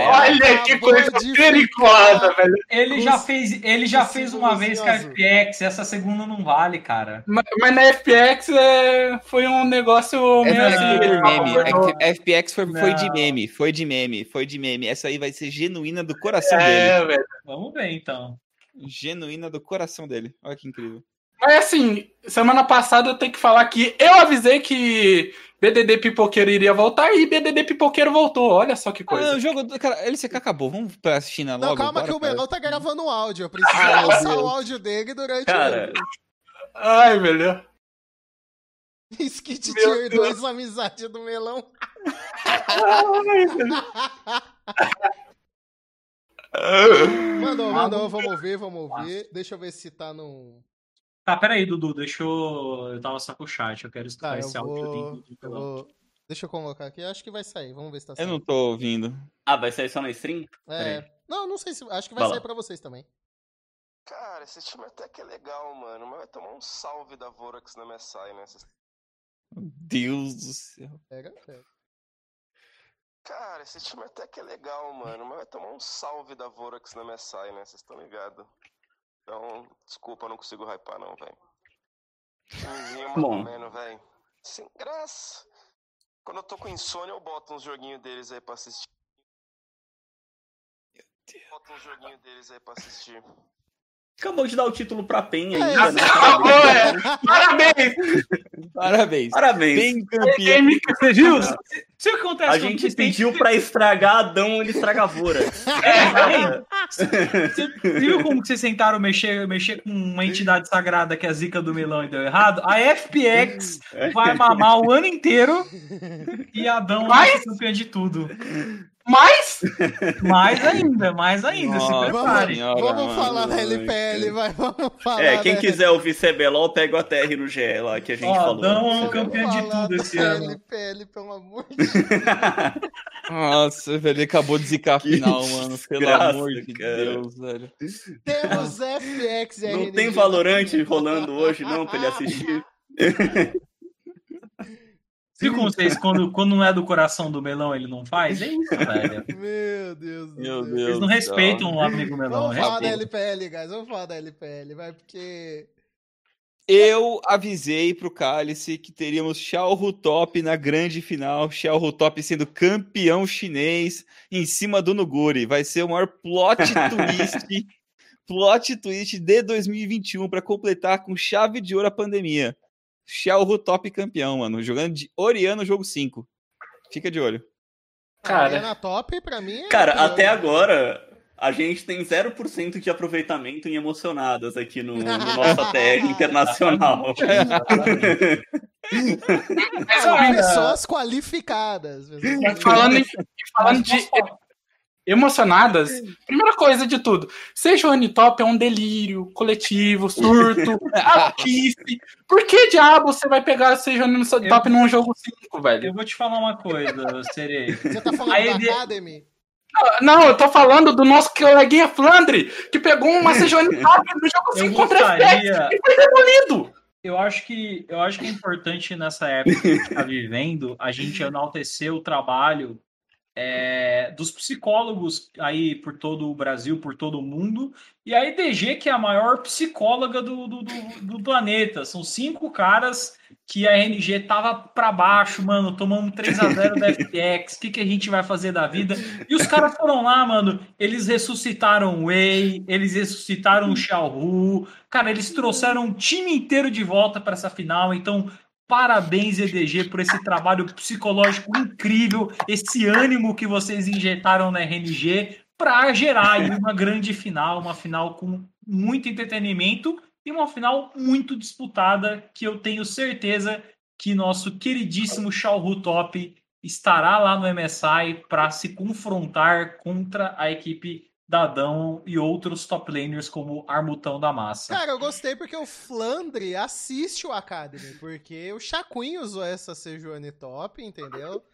olha que coisa perigosa, velho. Ele já fez, ele já fez uma vez com a FPX, essa segunda não vale, cara. Mas, mas na FPX é, foi um negócio meio assim, meme. É FPX foi, foi de meme, foi de meme, foi de meme. Essa aí vai ser genuína do coração é, dele. Velho. Vamos ver, então. Genuína do coração dele. Olha que incrível. Mas assim, semana passada eu tenho que falar que eu avisei que BDD Pipoqueiro iria voltar e BDD Pipoqueiro voltou. Olha só que coisa. Ah, o jogo, cara, ele LCK acabou. Vamos pra China logo. Não, calma bora, que o Melão tá gravando um áudio. Eu preciso ah, passar o áudio dele durante cara. o. Ai, melhor. Skit Tier 2, amizade do melão. mandou, mandou, vamos ver, vamos ver. Deixa eu ver se tá num. Tá, peraí, Dudu, deixa eu. Eu tava só com o chat, eu quero escutar tá, esse áudio do vou... Deixa eu colocar aqui, acho que vai sair. Vamos ver se tá saindo. Eu não tô ouvindo. Ah, vai sair só na stream? É. Não, não sei se. Acho que vai, vai sair lá. pra vocês também. Cara, esse time até que é legal, mano, mas vai tomar um salve da Vorax na MSI, né? Meu Deus do céu. Pega, pega. Cara, esse time até que é legal, mano, mas vai tomar um salve da Vorax na MSI, né? Vocês estão ligados. Então, desculpa, eu não consigo hypar não, velho. Timezinho mais velho. Sem graça. Quando eu tô com insônia, eu boto uns joguinhos deles aí pra assistir. Boto uns joguinhos deles aí pra assistir. Acabou de dar o título pra PEN aí. É, né? Acabou, é. Parabéns! Parabéns. Parabéns. PEN campeão. Você viu? Se acontece a gente pediu pra estragar Adão, ele estraga a Vora. É, Você viu como que vocês tentaram mexer, mexer com uma entidade sagrada que é a zica do melão e deu errado? A FPX vai mamar o ano inteiro e Adão vai ser campeão de tudo. Mais? Mais ainda, mais ainda. Nossa, se prepare. Vamos, vamos falar da LPL, vai, vamos falar. É, quem quiser ouvir CBLOL, pega o ATR no GE lá que a gente Ó, falou. Dão é um campeão de tudo esse ano. LPL, pelo amor de Deus. Nossa, velho, ele acabou de zicar a final, mano. Pelo graça, amor de cara. Deus, velho. Temos FX e Não tem Valorante rolando hoje, não, pra ele assistir. Viu como vocês, quando, quando não é do coração do melão, ele não faz? É isso, velho. Meu Deus do Meu Deus. Deus Eles não respeitam o amigo melão. Vamos falar da LPL, guys. Vamos falar da LPL, vai, porque. Eu avisei pro Cálice que teríamos Xiao Top na grande final. Xiao Top sendo campeão chinês em cima do Nuguri. Vai ser o maior plot twist, plot twist de 2021 para completar com chave de ouro a pandemia. Xiao top campeão, mano. Jogando de Oriano jogo 5. Fica de olho. Cara, top, pra mim. É cara, até agora, a gente tem 0% de aproveitamento em emocionadas aqui no, no nosso ATR internacional. São pessoas qualificadas. Falando, falando de emocionadas, primeira coisa de tudo, seja o Unitop é um delírio coletivo, surto, alquice. Por que diabo você vai pegar seja o Unitop eu... num jogo 5, velho? Eu vou te falar uma coisa, Serei. Você tá falando Aí, da Academy? Não, eu tô falando do nosso coleguinha Flandre, que pegou uma Sejuani Top no jogo 5 contra gostaria... e foi demolido. Eu acho que eu acho que é importante nessa época que a gente tá vivendo a gente enaltecer o trabalho é, dos psicólogos aí por todo o Brasil, por todo o mundo, e a EDG, que é a maior psicóloga do, do, do, do planeta. São cinco caras que a RNG tava para baixo, mano, tomando 3 a 0 da FTX, o que, que a gente vai fazer da vida? E os caras foram lá, mano, eles ressuscitaram o Wei, eles ressuscitaram o Xiaohu, cara, eles trouxeram um time inteiro de volta para essa final, então Parabéns, EDG, por esse trabalho psicológico incrível, esse ânimo que vocês injetaram na RNG para gerar uma grande final, uma final com muito entretenimento e uma final muito disputada que eu tenho certeza que nosso queridíssimo Xiaohu Top estará lá no MSI para se confrontar contra a equipe Dadão e outros top laners como Armutão da Massa. Cara, eu gostei porque o Flandre assiste o Academy, porque o Chaquin usou essa Sejuani top, entendeu?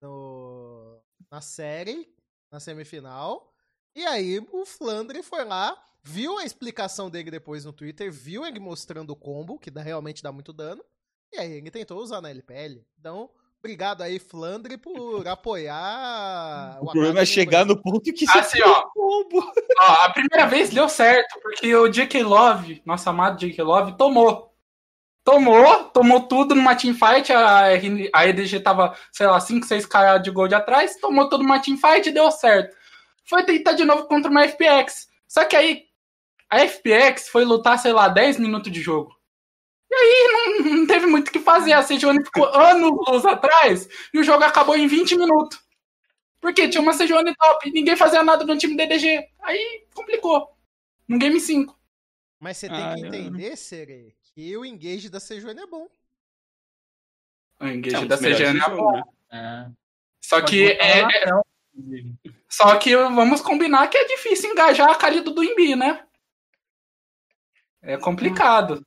No, na série, na semifinal. E aí o Flandre foi lá, viu a explicação dele depois no Twitter, viu ele mostrando o combo, que dá, realmente dá muito dano. E aí ele tentou usar na LPL. Então, Obrigado aí, Flandre, por apoiar. O, o problema é chegar no ponto que você assim, ó, ó, A primeira vez deu certo, porque o J.K. Love, nosso amado J.K. Love, tomou. Tomou, tomou tudo numa teamfight. A, a EDG tava, sei lá, 5, 6k de gold atrás. Tomou tudo numa teamfight e deu certo. Foi tentar de novo contra uma FPX. Só que aí, a FPX foi lutar, sei lá, 10 minutos de jogo. E aí não, não teve muito o que fazer. A Sejuani ficou anos atrás e o jogo acabou em 20 minutos. Porque tinha uma Sejuani top, ninguém fazia nada no time DDG. Aí complicou. No Game 5. Mas você tem ah, que entender, Sere, que o engage da Sejuani é bom. O engage é da CGN é bom. É. Só Pode que é, é-. Só que vamos combinar que é difícil engajar a Kali do Duimbi, né? É complicado.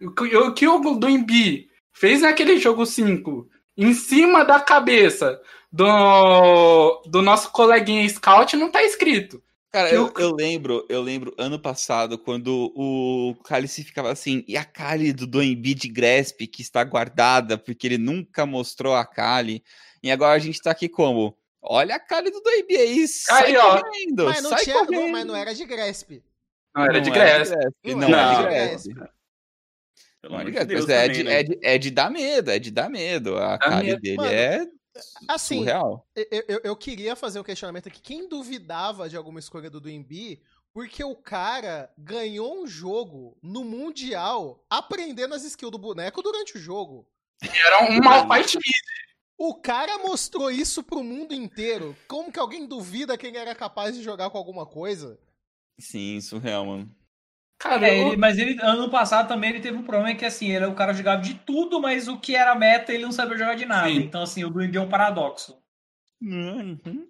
O que o, Duimbi fez naquele jogo 5, em cima da cabeça do, do nosso coleguinha Scout, não tá escrito. Cara, eu, eu lembro, eu lembro ano passado, quando o Cálice ficava assim, e a Kali do Doembi de Gresp, que está guardada, porque ele nunca mostrou a Kali, e agora a gente tá aqui como? Olha a Kali do Doembi aí, sai Aí, ó. correndo, Mas não, sai tinha, não, correndo. mas não era de Gresp. Não, era de Não Gresp. Não Não, era era de de Gresp. Pelo é amor de Deus mas é também, de, né? é, de, é de dar medo, é de dar medo. A medo. dele Mano, é Assim, surreal. eu, eu, eu queria fazer um questionamento aqui. Quem duvidava de alguma escolha do Duimbi, porque o cara ganhou um jogo no Mundial aprendendo as skills do boneco durante o jogo. Era um malfight O cara mostrou isso pro mundo inteiro. Como que alguém duvida quem era capaz de jogar com alguma coisa? Sim, surreal, mano. Cara, É, eu- ele- mas ele, ano passado também ele teve um problema que assim, ele, o cara jogava de tudo, mas o que era meta ele não sabia jogar de nada. Sim. Então, assim, o Duimbi é um paradoxo. Uhum.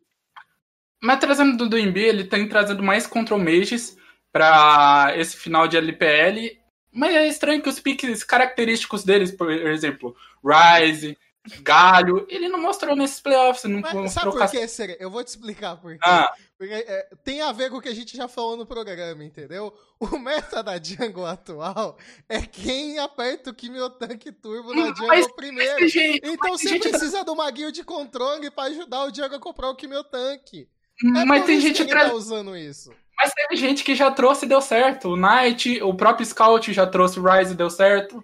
Mas trazendo do Duimbi, ele tem trazido mais Control Mages pra esse final de LPL. Mas é estranho que os piques característicos deles, por exemplo, Rise, Galho, ele não mostrou nesses playoffs. Não Mas sabe por quê, Sere? Eu vou te explicar por quê. Ah, é, tem a ver com o que a gente já falou no programa, entendeu? O meta da jungle atual é quem aperta o Kimiotank Turbo na jungle Mas- primeiro. mas, gente, Então mas você tem gente- precisa do maguinho de controle pra ajudar o Diego a comprar o Kimiotank. É mas tem gente que tra- tá usando isso. Mas teve gente que já trouxe e deu certo. O Knight, o próprio Scout já trouxe o Rise e deu certo.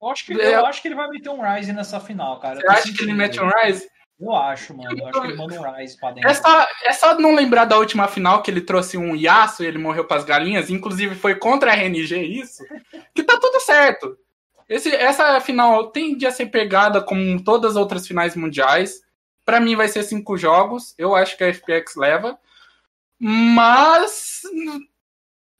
Eu acho, que, É. eu acho que ele vai meter um Rise nessa final, cara. Você acha que ele mete um Rise? Eu acho, mano. Eu acho que ele manda um Rise pra dentro. É só, é só não lembrar da última final que ele trouxe um Yasuo e ele morreu pras galinhas, inclusive foi contra a RNG isso, que tá tudo certo. Esse, essa final tende a ser pegada como todas as outras finais mundiais. Pra mim vai ser cinco jogos, eu acho que a FPX leva. Mas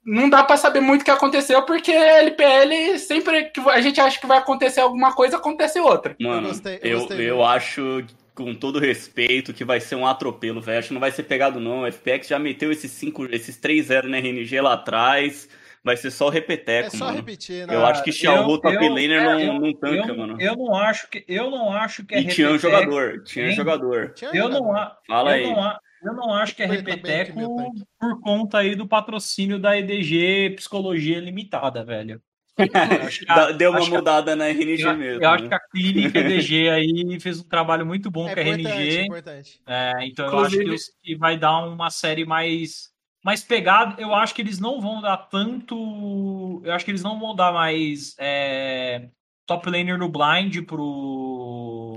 não dá pra saber muito o que aconteceu, porque a LPL, sempre que a gente acha que vai acontecer alguma coisa, acontece outra. Mano, Eu gostei- eu eu, gostei eu acho, com todo respeito, que vai ser um atropelo, velho. Acho que não vai ser pegado, não. O FPX já meteu esses 5, esses 3-0 na RNG lá atrás. Vai ser só o É repeteco, só mano. repetir, né? Eu acho que Xiao Hu top eu- laner é, não, eu- não tanca, eu, mano. Eu não acho que, eu não acho que é E Tian repeteco. jogador, Tian hein? jogador. Tinha Eu não, a- Fala eu aí. não, a- eu não acho que é também repeteco por conta aí do patrocínio da EDG Psicologia Limitada, velho. Eu acho que a- Dá- Deu uma acho que a- mudada na RNG eu, mesmo. eu acho né? que a clínica EDG aí fez um trabalho muito bom É com a RNG. importante. É, então eu acho que, Inclusive- vai dar uma série mais, mais pegada. Eu acho que eles não vão dar tanto. Eu acho que eles não vão dar mais é, top laner no blind pro.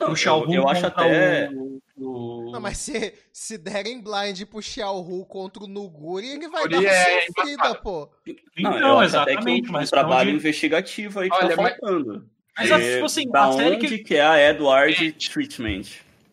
Não, pro Xiao eu- eu acho até- o- o- Não, mas se, se derem blind pro Xiao Hu contra o Nuguri, ele vai Nuguri dar uma é sofrida, pô. Não, Então, que exatamente, um, mas um trabalho onde- investigativo aí que Olha, tá mas- faltando. Mas, É, tipo assim, da a série que- que... é a Edward Treatment?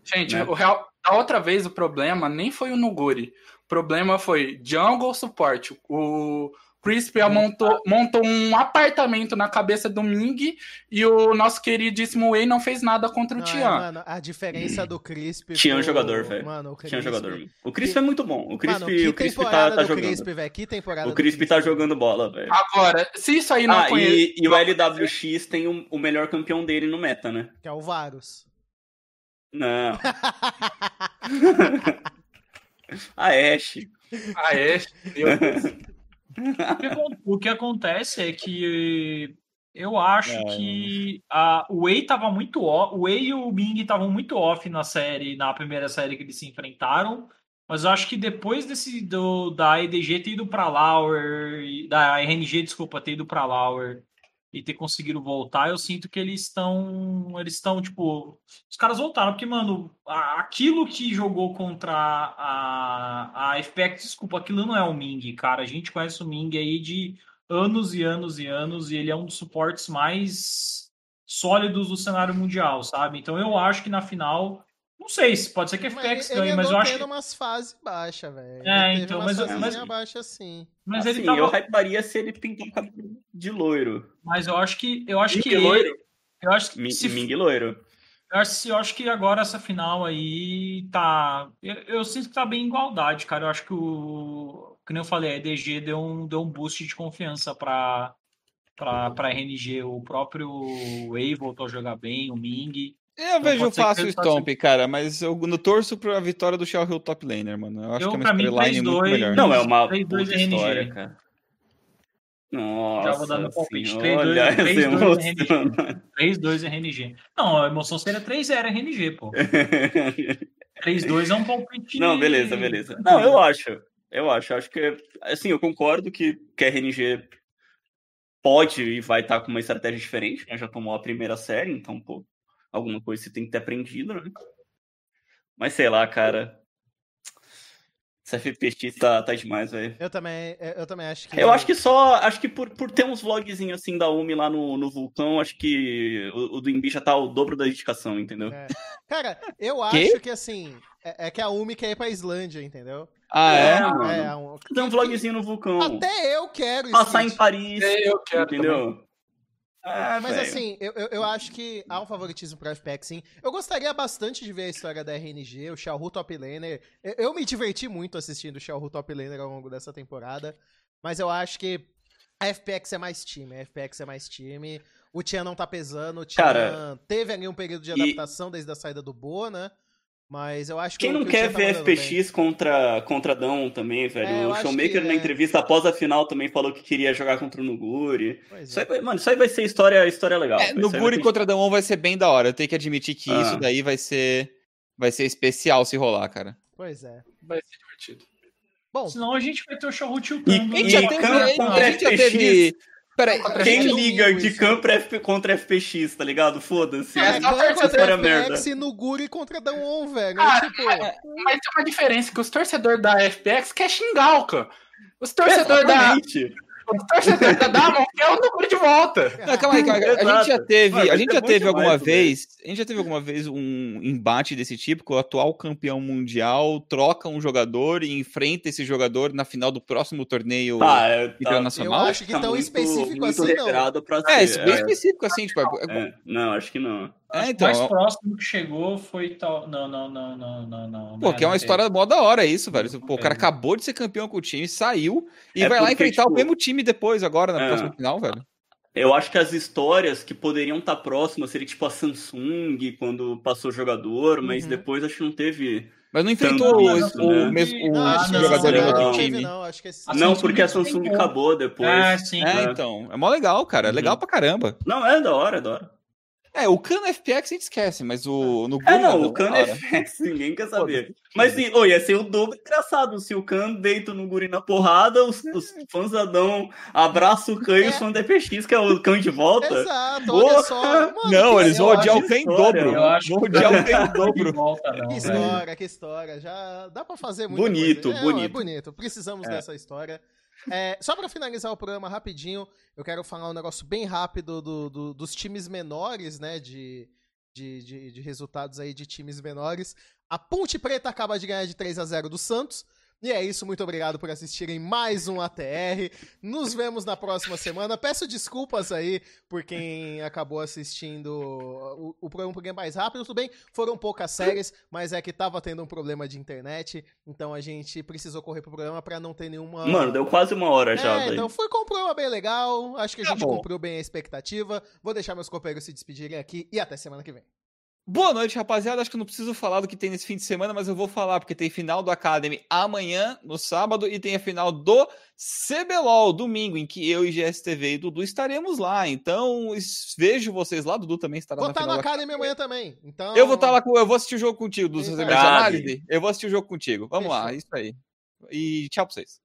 Gente, né? o real, da outra vez o problema nem foi o Nuguri. O problema foi Jungle Support. O Crisp montou, montou um apartamento na cabeça do Ming e o nosso queridíssimo Wei não fez nada contra o Não, é, Tian. mano, a diferença do Crisp. Tian pro- jogador, velho. Mano, o Crisp. Tinha jogador. O Crisp é muito bom. O Crisp, Mano, que o Crisp tá, tá do jogando. Crisp, velho. Que temporada O do Crisp tá jogando bola, velho. Agora, se isso aí não Ah, conhece. e, e o LWX tem o, o melhor campeão dele no meta, né? Que é o Varus. Não. a Ashe. Ah, é? Meu Deus. O que acontece é que eu acho É. que a, o Wei tava muito off, o Wei e o Ming estavam muito off na série, na primeira série que eles se enfrentaram. Mas eu acho que depois desse do, da EDG ter ido pra Lauer, da RNG, desculpa, ter ido pra Lauer e ter conseguido voltar, eu sinto que eles estão. Eles estão, tipo. Os caras voltaram, porque, mano, aquilo que jogou contra a, a FPX, desculpa, aquilo não é o Ming, cara. A gente conhece o Ming aí de anos e anos e anos, e ele é um dos suportes mais sólidos do cenário mundial, sabe? Então eu acho que na final. Não sei se pode ser que a FPX ele ganhe, mas eu acho tendo que. umas fases baixas, velho. É, Ele então, mas- mas- baixas assim. Mas assim, ele tava. eu hyparia se ele pintar o cabelo de loiro. Mas eu acho que. Eu acho que Ming ele, loiro? Eu acho que se Ming loiro. Eu acho, eu acho que agora essa final aí tá. Eu, eu sinto que tá bem em igualdade, cara. Eu acho que o. Que nem eu falei, a EDG deu um, deu um boost de confiança pra, pra, pra RNG. O próprio Wave voltou a jogar bem, o Ming. Eu Então vejo fácil o Stomp, cara, mas eu não torço pra vitória do Shell Hill top laner, mano. Eu acho Eu, que é uma storyline muito 3-2. melhor. Não, é uma 3-2 puta RNG. história, cara. Nossa Já vou dar meu palpite. senhora, 3-2, olha essa 3-2 emoção. 3-2 RNG. Não, a emoção seria 3-0 RNG, pô. 3-2 é um palpite. Não, beleza, beleza. Não, eu acho. Eu acho. Acho que, assim, eu concordo que, que a RNG pode e vai estar com uma estratégia diferente, né? Já tomou a primeira série, então, pô, alguma coisa você tem que ter aprendido, né? Mas sei lá, cara. Essa FPX tá, tá demais, velho. Eu também, eu também acho que. Eu acho que só. Acho que por, por ter uns vlogzinhos assim da Umi lá no, no vulcão, acho que o, o do Imbi já tá o dobro da dedicação, entendeu? É. Cara, eu acho que assim. É, é que a Umi quer ir pra Islândia, entendeu? Ah, é? mano. É, um- Fazer um vlogzinho no vulcão. Até eu quero isso. Passar em. Paris. Eu quero. também. É, Mas assim, eu, eu, eu acho que há um favoritismo pro FPX, sim. Eu gostaria bastante de ver a história da RNG, o Xiaohu Top Laner. Eu, eu me diverti muito assistindo o Xiaohu Top Laner ao longo dessa temporada. Mas eu acho que a FPX é mais time, a FPX é mais time. O Tian não tá pesando, o Tian Cara, teve ali um período de e- adaptação desde a saída do Boa, né? Mas eu acho que Quem o- não que quer tá ver bem. FPX contra, contra Dão também, velho? É, o Showmaker que na é. entrevista após a final também falou que queria jogar contra o Nuguri. Pois Isso é. aí, mano, isso aí vai ser história, história legal. É, velho. no Isso aí Guri vai ter- contra Damon vai ser bem da hora. Eu tenho que admitir que Ah. isso daí vai ser vai ser especial se rolar, cara. Pois é. Vai ser divertido. Bom, Senão a gente vai ter o Shahut E- tiltando. A gente E já teve, campo a gente- já teve Peraí, Contra Quem liga de FP contra FPX, tá ligado? Foda-se. É, é, contra merda. FPX e Nuguri contra Dawn, velho. Ah, tipo, Mas tem uma diferença, que os torcedores da FPX quer xingar o Khan. Os torcedores da, Damon quer o de volta. Não, calma aí, calma aí. A gente já teve, Mano, a gente é já teve demais, alguma vez, a gente já teve alguma vez um embate desse tipo, que o atual campeão mundial troca um jogador e enfrenta esse jogador na final do próximo torneio Tá, é, tá, eu internacional? acho que tá tão muito- específico muito assim, não. É, é bem específico assim, tipo, é- é. Não, acho que não. É, o então, mais próximo que chegou foi tal. Não, não, não, não, não, não. Pô, né, que é uma não história mó da hora isso, velho. Pô, o cara É. acabou de ser campeão com o time, saiu e É vai lá enfrentar o tipo, mesmo time depois, agora, na é. próxima final, velho. Eu acho que as histórias que poderiam estar próximas seria tipo a Samsung quando passou o jogador, mas Uhum. depois acho que não teve. Mas não enfrentou o, né? o mesmo o que não, jogador não, em outro não. time. não. Acho que esse... A não, porque a Samsung acabou depois. É, sim. É, É. então. É mó legal, cara. É Uhum. legal pra caramba. Não, é da hora, é da hora. É, o Khan FPX a gente esquece, mas o no É, Guri, não, o Khan é FX, ninguém quer saber. Mas sim, ô, ia ser o dobro engraçado se o Khan deita no Guri na porrada, os, os fãs da Dão abraçam o Khan e os É. fãs da FX, que é o Khan de volta. Exato, olha só. Mano, Não, eles vão odiar o Khan em dobro. Eu acho Vão que odiar o Khan em dobro. volta, não, Que velho. história, que história. Já dá pra fazer muita Bonito, coisa. Não, É bonito. bonito. Precisamos É. dessa história. É, só pra finalizar o programa rapidinho, eu quero falar um negócio bem rápido do- do- dos times menores, né? De, de, de, de resultados aí de times menores. A Ponte Preta acaba de ganhar de 3 a 0 do Santos. E é isso, muito obrigado por assistirem mais um ATR. Nos vemos na próxima semana. Peço desculpas aí por quem acabou assistindo o, o programa um pouquinho mais rápido. Tudo bem, foram poucas séries, mas é que tava tendo um problema de internet. Então a gente precisou correr pro programa pra não ter nenhuma. Mano, deu quase uma hora já. É, daí. então foi com um programa bem legal. Acho que a Tá gente bom. cumpriu bem a expectativa. Vou deixar meus companheiros se despedirem aqui e até semana que vem. Boa noite, rapaziada. Acho que eu não preciso falar do que tem nesse fim de semana, mas eu vou falar, porque tem final do Academy amanhã, no sábado, e tem a final do CBLOL, domingo, em que eu e GSTV e Dudu estaremos lá. Então, vejo vocês lá. Dudu também estará Vou na estar final. no da- Academy amanhã também. Então. Eu vou estar lá com. Eu vou assistir o jogo contigo, Dudu. Você vai análise? Eu vou assistir o jogo contigo. Vamos lá, Fechou. isso aí. E tchau pra vocês.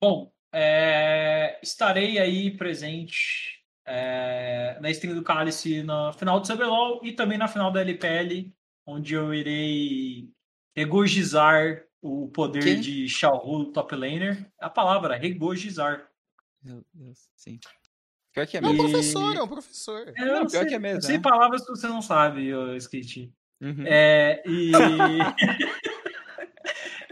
Bom, é, estarei aí presente é, na stream do Cálice na final do CBLOL e também na final da LPL, onde eu irei regurgizar o poder Quem? de Xiaohu top laner. A palavra, regurgizar. Meu Deus, sim. Pior que é É um mesmo. professor, é um professor. Eu Não, pior sei, que é mesmo, eu sei é. palavras que você não sabe, ô, Skate. Uhum. É, e...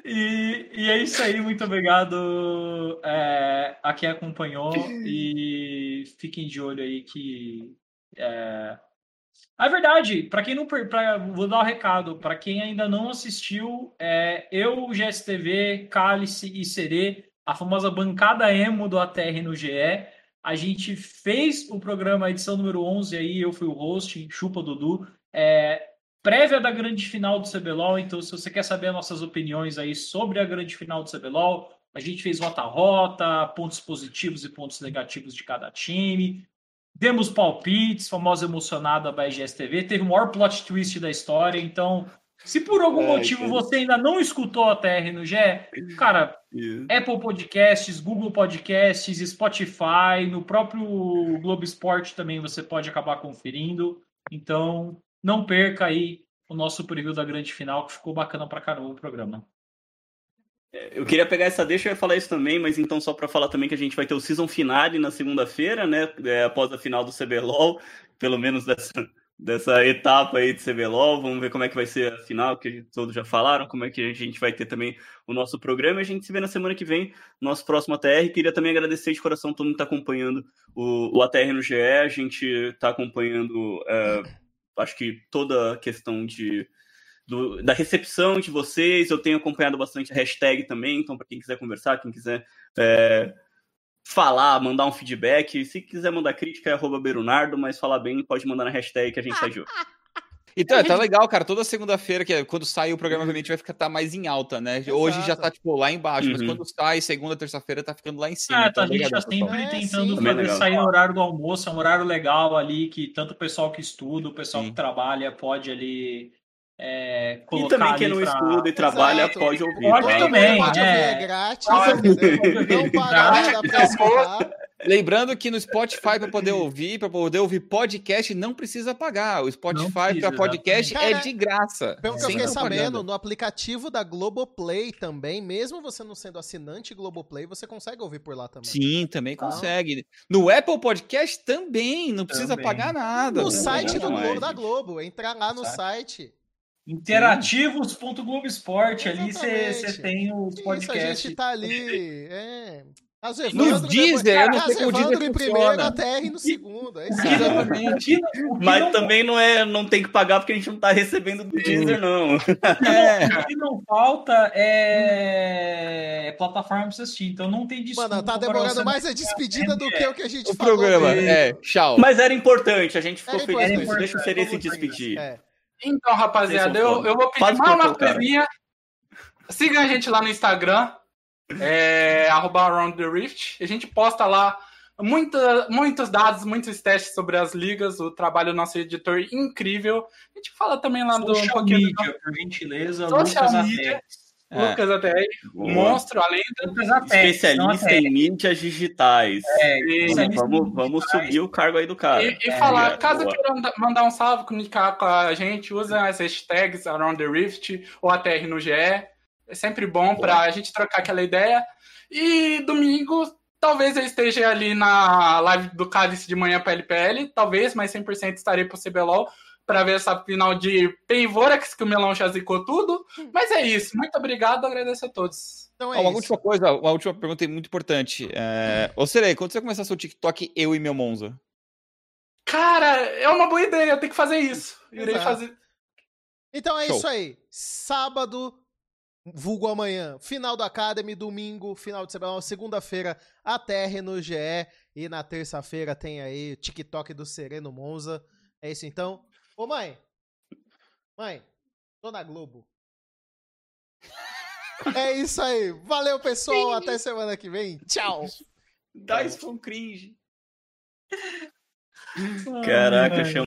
e... e é isso aí, muito obrigado é, a quem acompanhou e fiquem de olho aí que É, a verdade, para quem não. Pra, vou dar o um recado. Para quem ainda não assistiu, é, eu, GSTV, Cálice e Serê, a famosa bancada emo do ATR no GE, a gente fez o programa, edição número 11, aí eu fui o host, chupa Dudu. É, prévia da grande final do CBLOL. Então, se você quer saber nossas opiniões aí sobre a grande final do CBLOL, a gente fez rota-rota, pontos positivos e pontos negativos de cada time. Demos palpites, famosa emocionada da GSTV. Teve o maior plot twist da história. Então, se por algum é, motivo você ainda não escutou a TR no GE, cara, yeah. Apple Podcasts, Google Podcasts, Spotify, no próprio Globo Esporte também você pode acabar conferindo. Então, não perca aí o nosso preview da grande final, que ficou bacana pra caramba o programa. É, eu queria pegar essa deixa, ia falar isso também, mas então só para falar também que a gente vai ter o season finale na segunda-feira, né? É, após a final do CBLOL, pelo menos dessa, dessa etapa aí de CBLOL. Vamos ver como é que vai ser a final, que todos já falaram, como é que a gente vai ter também o nosso programa. A gente se vê na semana que vem, nosso próximo ATR. Queria também agradecer de coração todo mundo que está acompanhando o, o ATR no GE. A gente está acompanhando. É, acho que toda a questão de, do, da recepção de vocês, eu tenho acompanhado bastante a hashtag também, então para quem quiser conversar, quem quiser é, falar, mandar um feedback, se quiser mandar crítica é arroba Berunardo, mas falar bem pode mandar na hashtag que a gente tá de olho. Então, é, tá legal, cara. Toda segunda-feira, que é quando sai o programa, obviamente vai ficar tá mais em alta, né? Exato. Hoje já tá, tipo, lá embaixo, uhum. mas quando sai, segunda, terça-feira, tá ficando lá em cima. Ah, então, tá, a gente tá sempre é, tentando fazer sair no horário do almoço, é um horário legal ali, que tanto o pessoal que estuda, o pessoal sim. que trabalha pode ali é, e também quem não pra... estuda e trabalha Exato. pode ouvir. Pode tá? também, pode é. ouvir, é grátis. Não paga nada pra escutar. Lembrando que no Spotify, para poder ouvir, para poder ouvir podcast, não precisa pagar. O Spotify para podcast Cara, é de graça. Pelo que eu fiquei sabendo, no aplicativo da Globoplay também, mesmo você não sendo assinante Globoplay, você consegue ouvir por lá também. Sim, também ah. consegue. No Apple Podcast também, não precisa também. pagar nada. No site do Globo, da Globo, entrar lá no site. Interativos.globesport, ali você tem os podcasts. Isso, a gente tá ali, é... No Deezer, eu não sei como o Deezer em primeiro, a TR no segundo. É Exatamente. Mas também não é, não tem que pagar porque a gente não tá recebendo do Deezer, não. É. O que não falta é plataforma pra você assistir, então não tem desculpa. Mano, tá demorando mais a despedida do que o que a gente o falou. O programa, é, tchau. Mas era importante, a gente ficou feliz com Deixa o Serê se despedir. É. Então, rapaziada, eu, eu vou pedir mais uma coisinha. Siga a gente lá no Instagram, é, Around the Rift. A gente posta lá muita, muitos dados, muitos testes sobre as ligas, o trabalho do nosso editor incrível. A gente fala também lá Social do. Social media, do... por gentileza, Social Lucas media. É. Lucas até aí, monstro, além do especialista em mídias digitais. É, vamos, vamos subir o cargo aí do cara. E, e é, falar, é, caso queiram mandar um salve, comunicar com a gente, usa as hashtags Around the Rift ou até no GE. É sempre bom para a gente trocar aquela ideia. E domingo, talvez eu esteja ali na live do Cálice de manhã para LPL, talvez, mas 100% estarei para o CBLOL para ver essa final de Penvorax, que o Melão já zicou tudo. Mas é isso. Muito obrigado, agradeço a todos. Então é uma isso. última coisa, uma última pergunta muito importante. É... Ô, Serei, quando você começar seu TikTok, eu e meu Monza? Cara, é uma boa ideia, eu tenho que fazer isso. Irei fazer. Então é Show. isso aí. Sábado, vulgo amanhã, final do Academy, domingo, final de semana, segunda-feira, a TR no GE. E na terça-feira tem aí o TikTok do Sereno Monza. É isso então. Ô mãe, mãe, tô na Globo. é isso aí. Valeu, pessoal. Até semana que vem. Tchau. Dá isso um cringe. Caraca, chama.